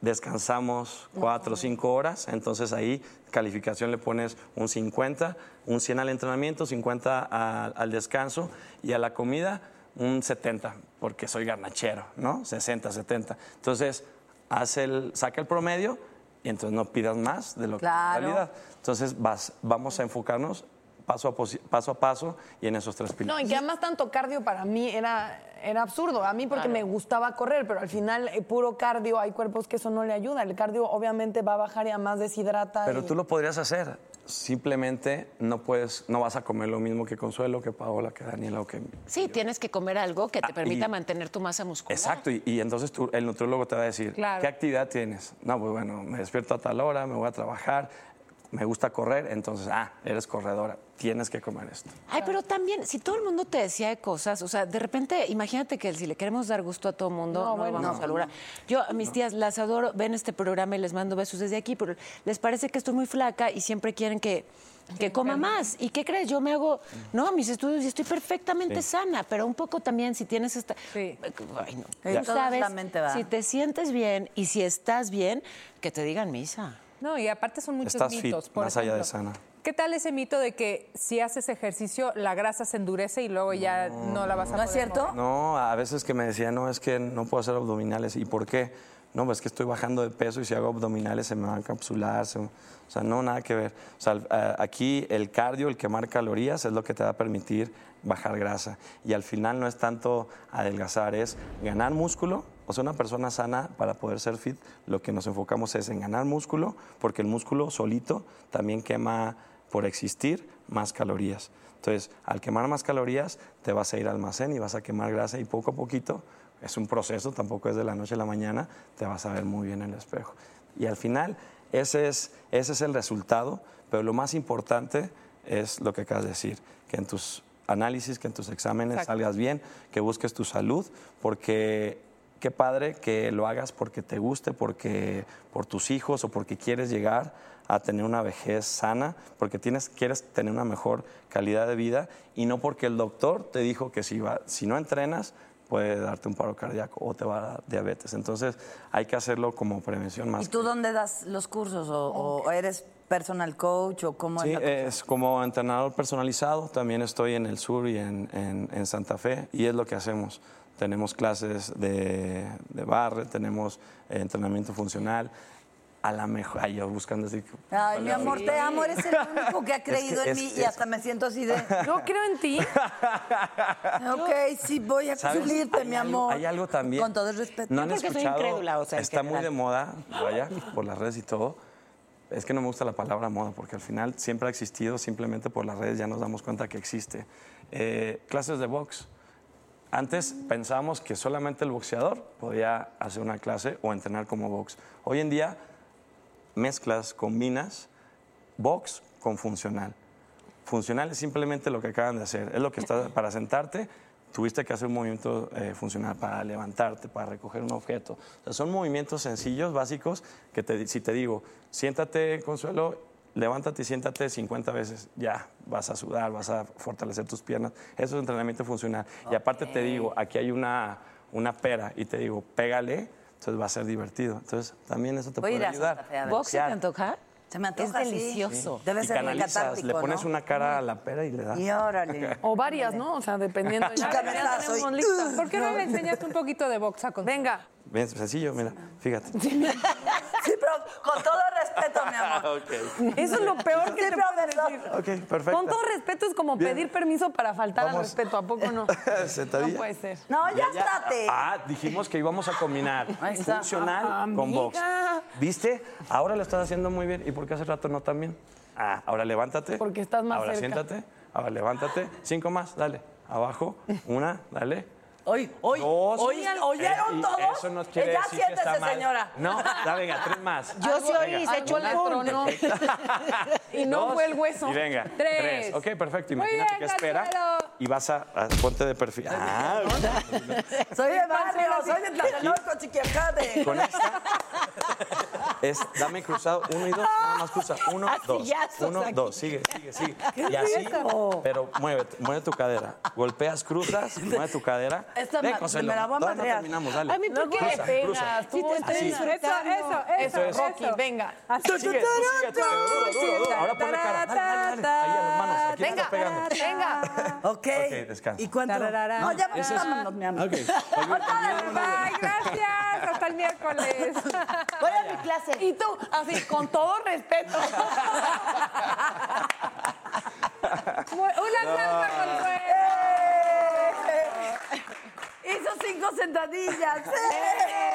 descansamos cuatro o cinco horas, entonces ahí calificación le pones un 50, un 100 al entrenamiento, 50 a- al descanso y a la comida un 70, porque soy garnachero, ¿no? 60, 70. Entonces, haz el, saca el promedio y entonces no pidas más de lo que Claro. en realidad. Entonces, vas, vamos a enfocarnos paso a, paso a paso y en esos tres pilares. No, y que además tanto cardio para mí era, era absurdo. A mí porque me gustaba correr, pero al final eh, puro cardio, hay cuerpos que eso no le ayuda. El cardio obviamente va a bajar y además deshidrata. Pero y- tú lo podrías hacer. Simplemente no puedes, no vas a comer lo mismo que Consuelo, que Paola, que Daniela o que Sí, tienes que comer algo que te Ah, permita y- mantener tu masa muscular. Exacto, y, y entonces tú- el nutriólogo te va a decir, Claro. ¿qué actividad tienes? No, pues bueno, me despierto a tal hora, me voy a trabajar, me gusta correr, entonces, ah, eres corredora, tienes que comer esto. Ay, pero también, si todo el mundo te decía de cosas, o sea, de repente, imagínate que si le queremos dar gusto a todo el mundo, no, bueno. vamos No. a lograr. Yo a mis tías las adoro, ven este programa y les mando besos desde aquí, pero les parece que estoy muy flaca y siempre quieren que, que coma más. ¿Y qué crees? Yo me hago, no, mis estudios y estoy perfectamente Sí. sana, pero un poco también si tienes esta... Ay, no. Sí, Tú sabes, si te sientes bien y si estás bien, que te digan misa. No, y aparte son muchos Estás fit, mitos. Por más allá de sana. ¿Qué tal ese mito de que si haces ejercicio la grasa se endurece y luego ya no, la vas a ¿No es cierto? mover? No, a veces que me decían, no, es que no puedo hacer abdominales. ¿Y por qué? No, pues es que estoy bajando de peso y si hago abdominales se me van a encapsular. se- o sea, no, nada que ver. O sea, aquí el cardio, el quemar calorías, es lo que te va a permitir bajar grasa. Y al final no es tanto adelgazar, es ganar músculo. O sea, una persona sana para poder ser fit, lo que nos enfocamos es en ganar músculo, porque el músculo solito también quema por existir más calorías. Entonces, al quemar más calorías, te vas a ir al almacén y vas a quemar grasa y poco a poquito, es un proceso, tampoco es de la noche a la mañana, te vas a ver muy bien en el espejo. Y al final, ese es, ese es el resultado, pero lo más importante es lo que acabas de decir, que en tus análisis, que en tus exámenes Exacto. salgas bien, que busques tu salud, porque qué padre que lo hagas porque te guste, porque por tus hijos o porque quieres llegar a tener una vejez sana, porque tienes, quieres tener una mejor calidad de vida y no porque el doctor te dijo que si, va- si no entrenas puede darte un paro cardíaco o te va a dar diabetes. Entonces hay que hacerlo como prevención más. ¿Y tú dónde das los cursos? ¿O, o eres personal coach o cómo Sí, es la es como entrenador personalizado. También estoy en el sur y en, en- en Santa Fe y es lo que hacemos. Tenemos clases de, de barre, tenemos entrenamiento funcional. A la mejor, ay, yo buscando así. que- Ay, mi amor, te amo, eres el único que ha creído que en es- mí y es- hasta me siento así de... Yo creo en ti. ok, sí, voy a ¿Sabes? cumplirte, Hay mi algo- amor. Hay algo también. Con todo el respeto. No han porque soy escuchado. incrédula, o sea, está muy de moda, vaya, por las redes y todo. Es que no me gusta la palabra moda, porque al final siempre ha existido, simplemente por las redes ya nos damos cuenta que existe. Eh, clases de box. Antes pensábamos que solamente el boxeador podía hacer una clase o entrenar como box. Hoy en día mezclas, combinas box con funcional. Funcional es simplemente lo que acaban de hacer. Es lo que está para sentarte. Tuviste que hacer un movimiento eh, funcional para levantarte, para recoger un objeto. O sea, son movimientos sencillos, básicos, que te- si te digo, siéntate, Consuelo, levántate y siéntate 50 veces, ya vas a sudar, vas a fortalecer tus piernas. Eso es entrenamiento funcional. Y aparte te digo, aquí hay una, una pera y te digo, pégale, entonces va a ser divertido. Entonces también eso te Voy puede a ayudar. Santa Fe a. ¿Box se te antoja? Se me antoja, Es sí. delicioso. Debe y ser canalizas, le pones ¿no? una cara a la pera y le das. Y órale. O varias, ¿no? O sea, dependiendo. Y Ya, cabezazo, tenemos y- lista. ¿Por qué no me enseñas un poquito de boxa con Venga. Bien sencillo, mira, fíjate. Sí, pero con todo respeto, mi amor. Eso es lo peor que Sí, te pero puedo de- decir. Ok, perfecto. Con todo respeto es como Bien. pedir permiso para faltar al respeto, ¿a poco no? Sentadilla. No puede ser. No, ya estate. Ah, dijimos que íbamos a combinar funcional Ah, con box. ¿Viste? Ahora lo estás haciendo muy bien. ¿Y por qué hace rato no tan bien? Ah, ahora levántate. Porque estás más Ahora cerca. siéntate. Ahora levántate. Cinco más, dale. Abajo. Una, dale. Hoy, hoy, Dos. hoy, ¿oyeron Eh, y todos? Eso quiere ya decir que está siéntese, mal. señora. No, ya venga, tres más. Yo sí oí, se echó pum. tronó. Y no Dos, fue el hueso. Y venga. Tres. Ok, perfecto. Muy Imagínate bien, que espera. Y vas a, a- ponte de perfil. Ah, Soy de barrio, soy de Tlatelolco, Chiquiacate. con esta. Es, dame cruzado, uno y dos, nada más cruza. Uno, dos. Uno, aquí. dos. Sigue, sigue, sigue. Y así, pero muévete, mueve tu cadera. Golpeas, cruzas, mueve tu cadera. Esta Ven, me la voy a no terminamos, dale. A mí, ¿por qué? Cruza, Qué cruza. pena, tú te estás estoy Así. disfrutando. Eso, eso, eso. es. Rocky, venga. Así. Tú sigue, tú sigue, tú, duro, duro, duro. Ahora ponle cara. Dale, dale, dale. Ahí a las manos, aquí te Venga, pegando. venga. Ok. Ok, descansa. ¿Y cuánto? No, ya vámonos, mi amor. Ok. Bye, gracias. Hasta el miércoles. Voy a mi clase. Y tú, así, con todo respeto. Una salsa, Consuelo. Hizo cinco sentadillas. ¡Sí!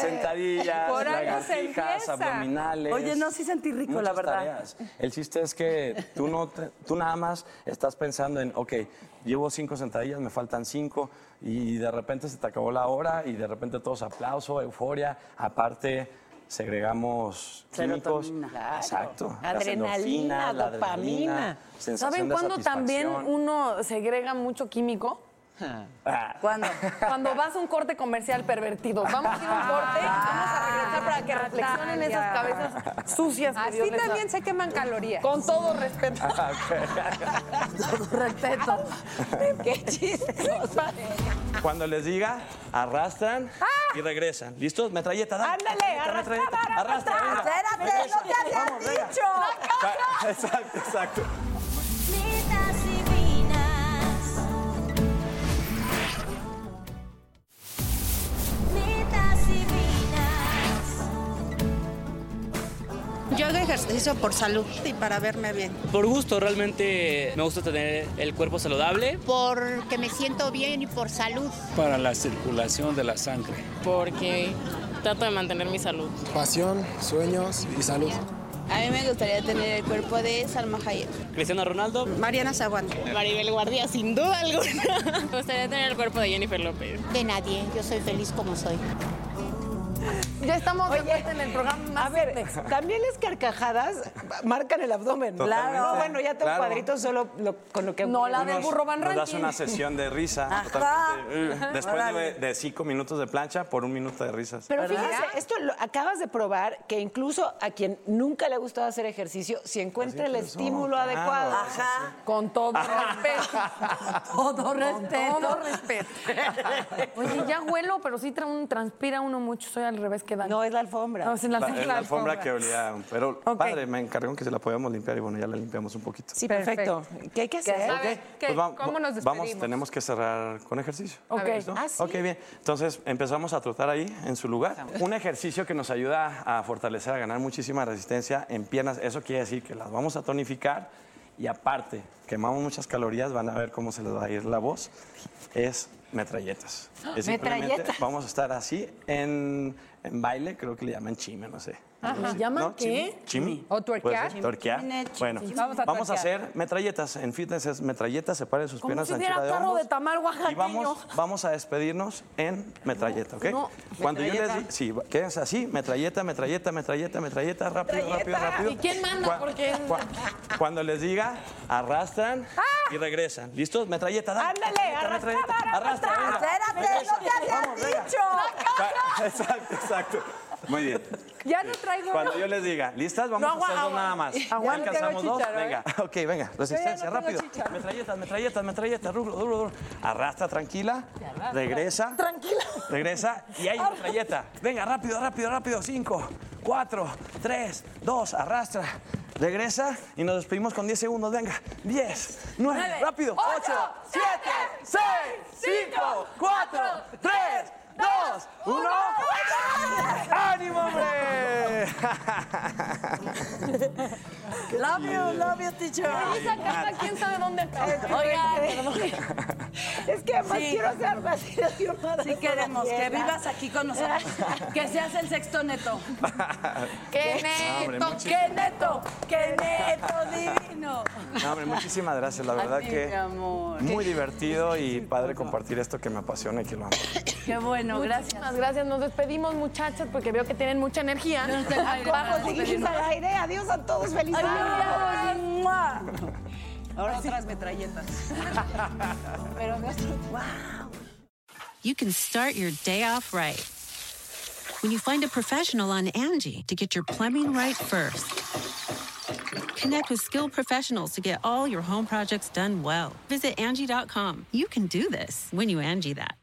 Sentadillas, Por algo se lagartijas, empieza. abdominales. Oye, no, sí sentí rico, la verdad. tareas. El chiste es que tú, no te- tú nada más estás pensando en, ok, llevo cinco sentadillas, me faltan cinco, y de repente se te acabó la hora, y de repente todos aplauso, euforia. Aparte, segregamos químicos. Serotonina. Claro. Exacto. La Adrenalina, endorfina, la dopamina. adrenalina, sensación ¿Saben de cuándo también satisfacción. uno segrega mucho químico? ¿Cuándo? Cuando vas a un corte comercial pervertido. Vamos a ir a un corte y vamos a regresar para que reflexionen esas cabezas sucias. Así Dios también se queman calorías. Con todo respeto. Todo respeto. Qué chistoso. Cuando les diga, arrastran y regresan. ¿Listos? Metralleta, dale. Ándale, arrastra. Arrastra. Espérate, no te venga. dicho. Exacto, exacto. Yo hago ejercicio por salud y para verme bien. Por gusto, realmente me gusta tener el cuerpo saludable. Porque me siento bien y por salud. Para la circulación de la sangre. Porque trato de mantener mi salud. Pasión, sueños y salud. A mí me gustaría tener el cuerpo de Salma Hayek. Cristiano Ronaldo. Mariana Zaguán. Maribel Guardia, sin duda alguna. Me gustaría tener el cuerpo de Jennifer López. De nadie, yo soy feliz como soy. Ya estamos de vuelta en el programa más A ver, también las carcajadas marcan el abdomen. Totalmente. No, bueno, ya tengo Claro. cuadritos solo lo- con lo que... No, la del burro Van Nos das Ranking. una sesión de risa. Ajá. totalmente, Después de, cinco minutos de plancha por un minuto de risas. Pero fíjense, esto lo acabas de probar que incluso a quien nunca le ha gustado hacer ejercicio, si encuentra el estímulo claro. adecuado. Ajá. Con todo respeto. Todo respeto. Todo respeto. Oye, ya huelo, pero sí tra- un- transpira uno mucho. Soy al revés que Dani. No, es la alfombra. No, es la, La, la alfombra que olía. Pero padre, me encargaron que se la podíamos limpiar y bueno, ya la limpiamos un poquito. Sí, perfecto. ¿Qué hay que hacer? Pues ¿cómo nos Vamos, despedimos? tenemos que cerrar con ejercicio. Ok. ¿Listo? Ah, sí. Ok, bien. Entonces empezamos a trotar ahí en su lugar. Un ejercicio que nos ayuda a fortalecer, a ganar muchísima resistencia en piernas. Eso quiere decir que las vamos a tonificar y aparte quemamos muchas calorías. Van a ver cómo se les va a ir la voz. Es metralletas. Es simplemente Metralletas. vamos a estar así en, en baile, creo que le llaman chime, no sé. ¿Le llaman ¿No? qué? Chimi. ¿O tuerquear? Tuerquear. Bueno, Vamos a vamos a tuerquear. hacer metralletas. En fitness es metralletas, separe sus Como piernas si anchura de carro hombros. de tamal Y vamos, vamos a despedirnos en metralleta, ¿ok? No, Cuando yo les sí, quédense así, metralleta, metralleta, metralleta, metralleta, rápido, rápido, rápido. ¿Y quién manda? Porque- cua- cuando les diga, arrastran y regresan. ¿Listos? Metralleta, dale. Ándale, arrastra. Arrastra. Espérate, no te habían dicho. Exacto, exacto. Muy bien. Ya no traigo. Cuando yo les diga, ¿listas? Vamos No, a hacer dos nada más. aguanta. ¿Ya alcanzamos dos? Venga, ok, venga. Resistencia, tengo rápido. chícharo. Metralletas, metralletas, metralletas, duro, duro, duro. Arrastra, tranquila. Regresa. Tranquila. Regresa y hay metralleta. Venga, rápido, rápido, rápido. Cinco, cuatro, tres, dos, arrastra. Regresa y nos despedimos con 10 segundos. Venga, 10, 9, Nueve, rápido. ocho, 8, 7, 6, 5, 4, 3, 2, 1. ¡Ánimo, hombre! Love you, love you, teacher. Esa carta, quién sabe dónde está. Oigan, Es que además Sí. quiero hacer algo así de firmada. Sí queremos que vivas aquí con nosotros. Que seas el sexto neto. qué neto, qué neto. ¡Qué neto divino! No, hombre, muchísimas gracias. La verdad ti, que muy divertido y padre compartir esto que me apasiona y que lo amo. Qué bueno. Muchísimas gracias. Nos despedimos, muchachas, porque veo que tienen mucha energía. No Vamos, para seguimos al aire. Adiós a todos. Feliz Adiós. ¡Mua! Ahora otras metralletas. Pero nuestro... You can start your day off right. When you find a professional on Angie to get your plumbing right first. Connect with skilled professionals to get all your home projects done well. Visit Angie.com. You can do this when you Angie that.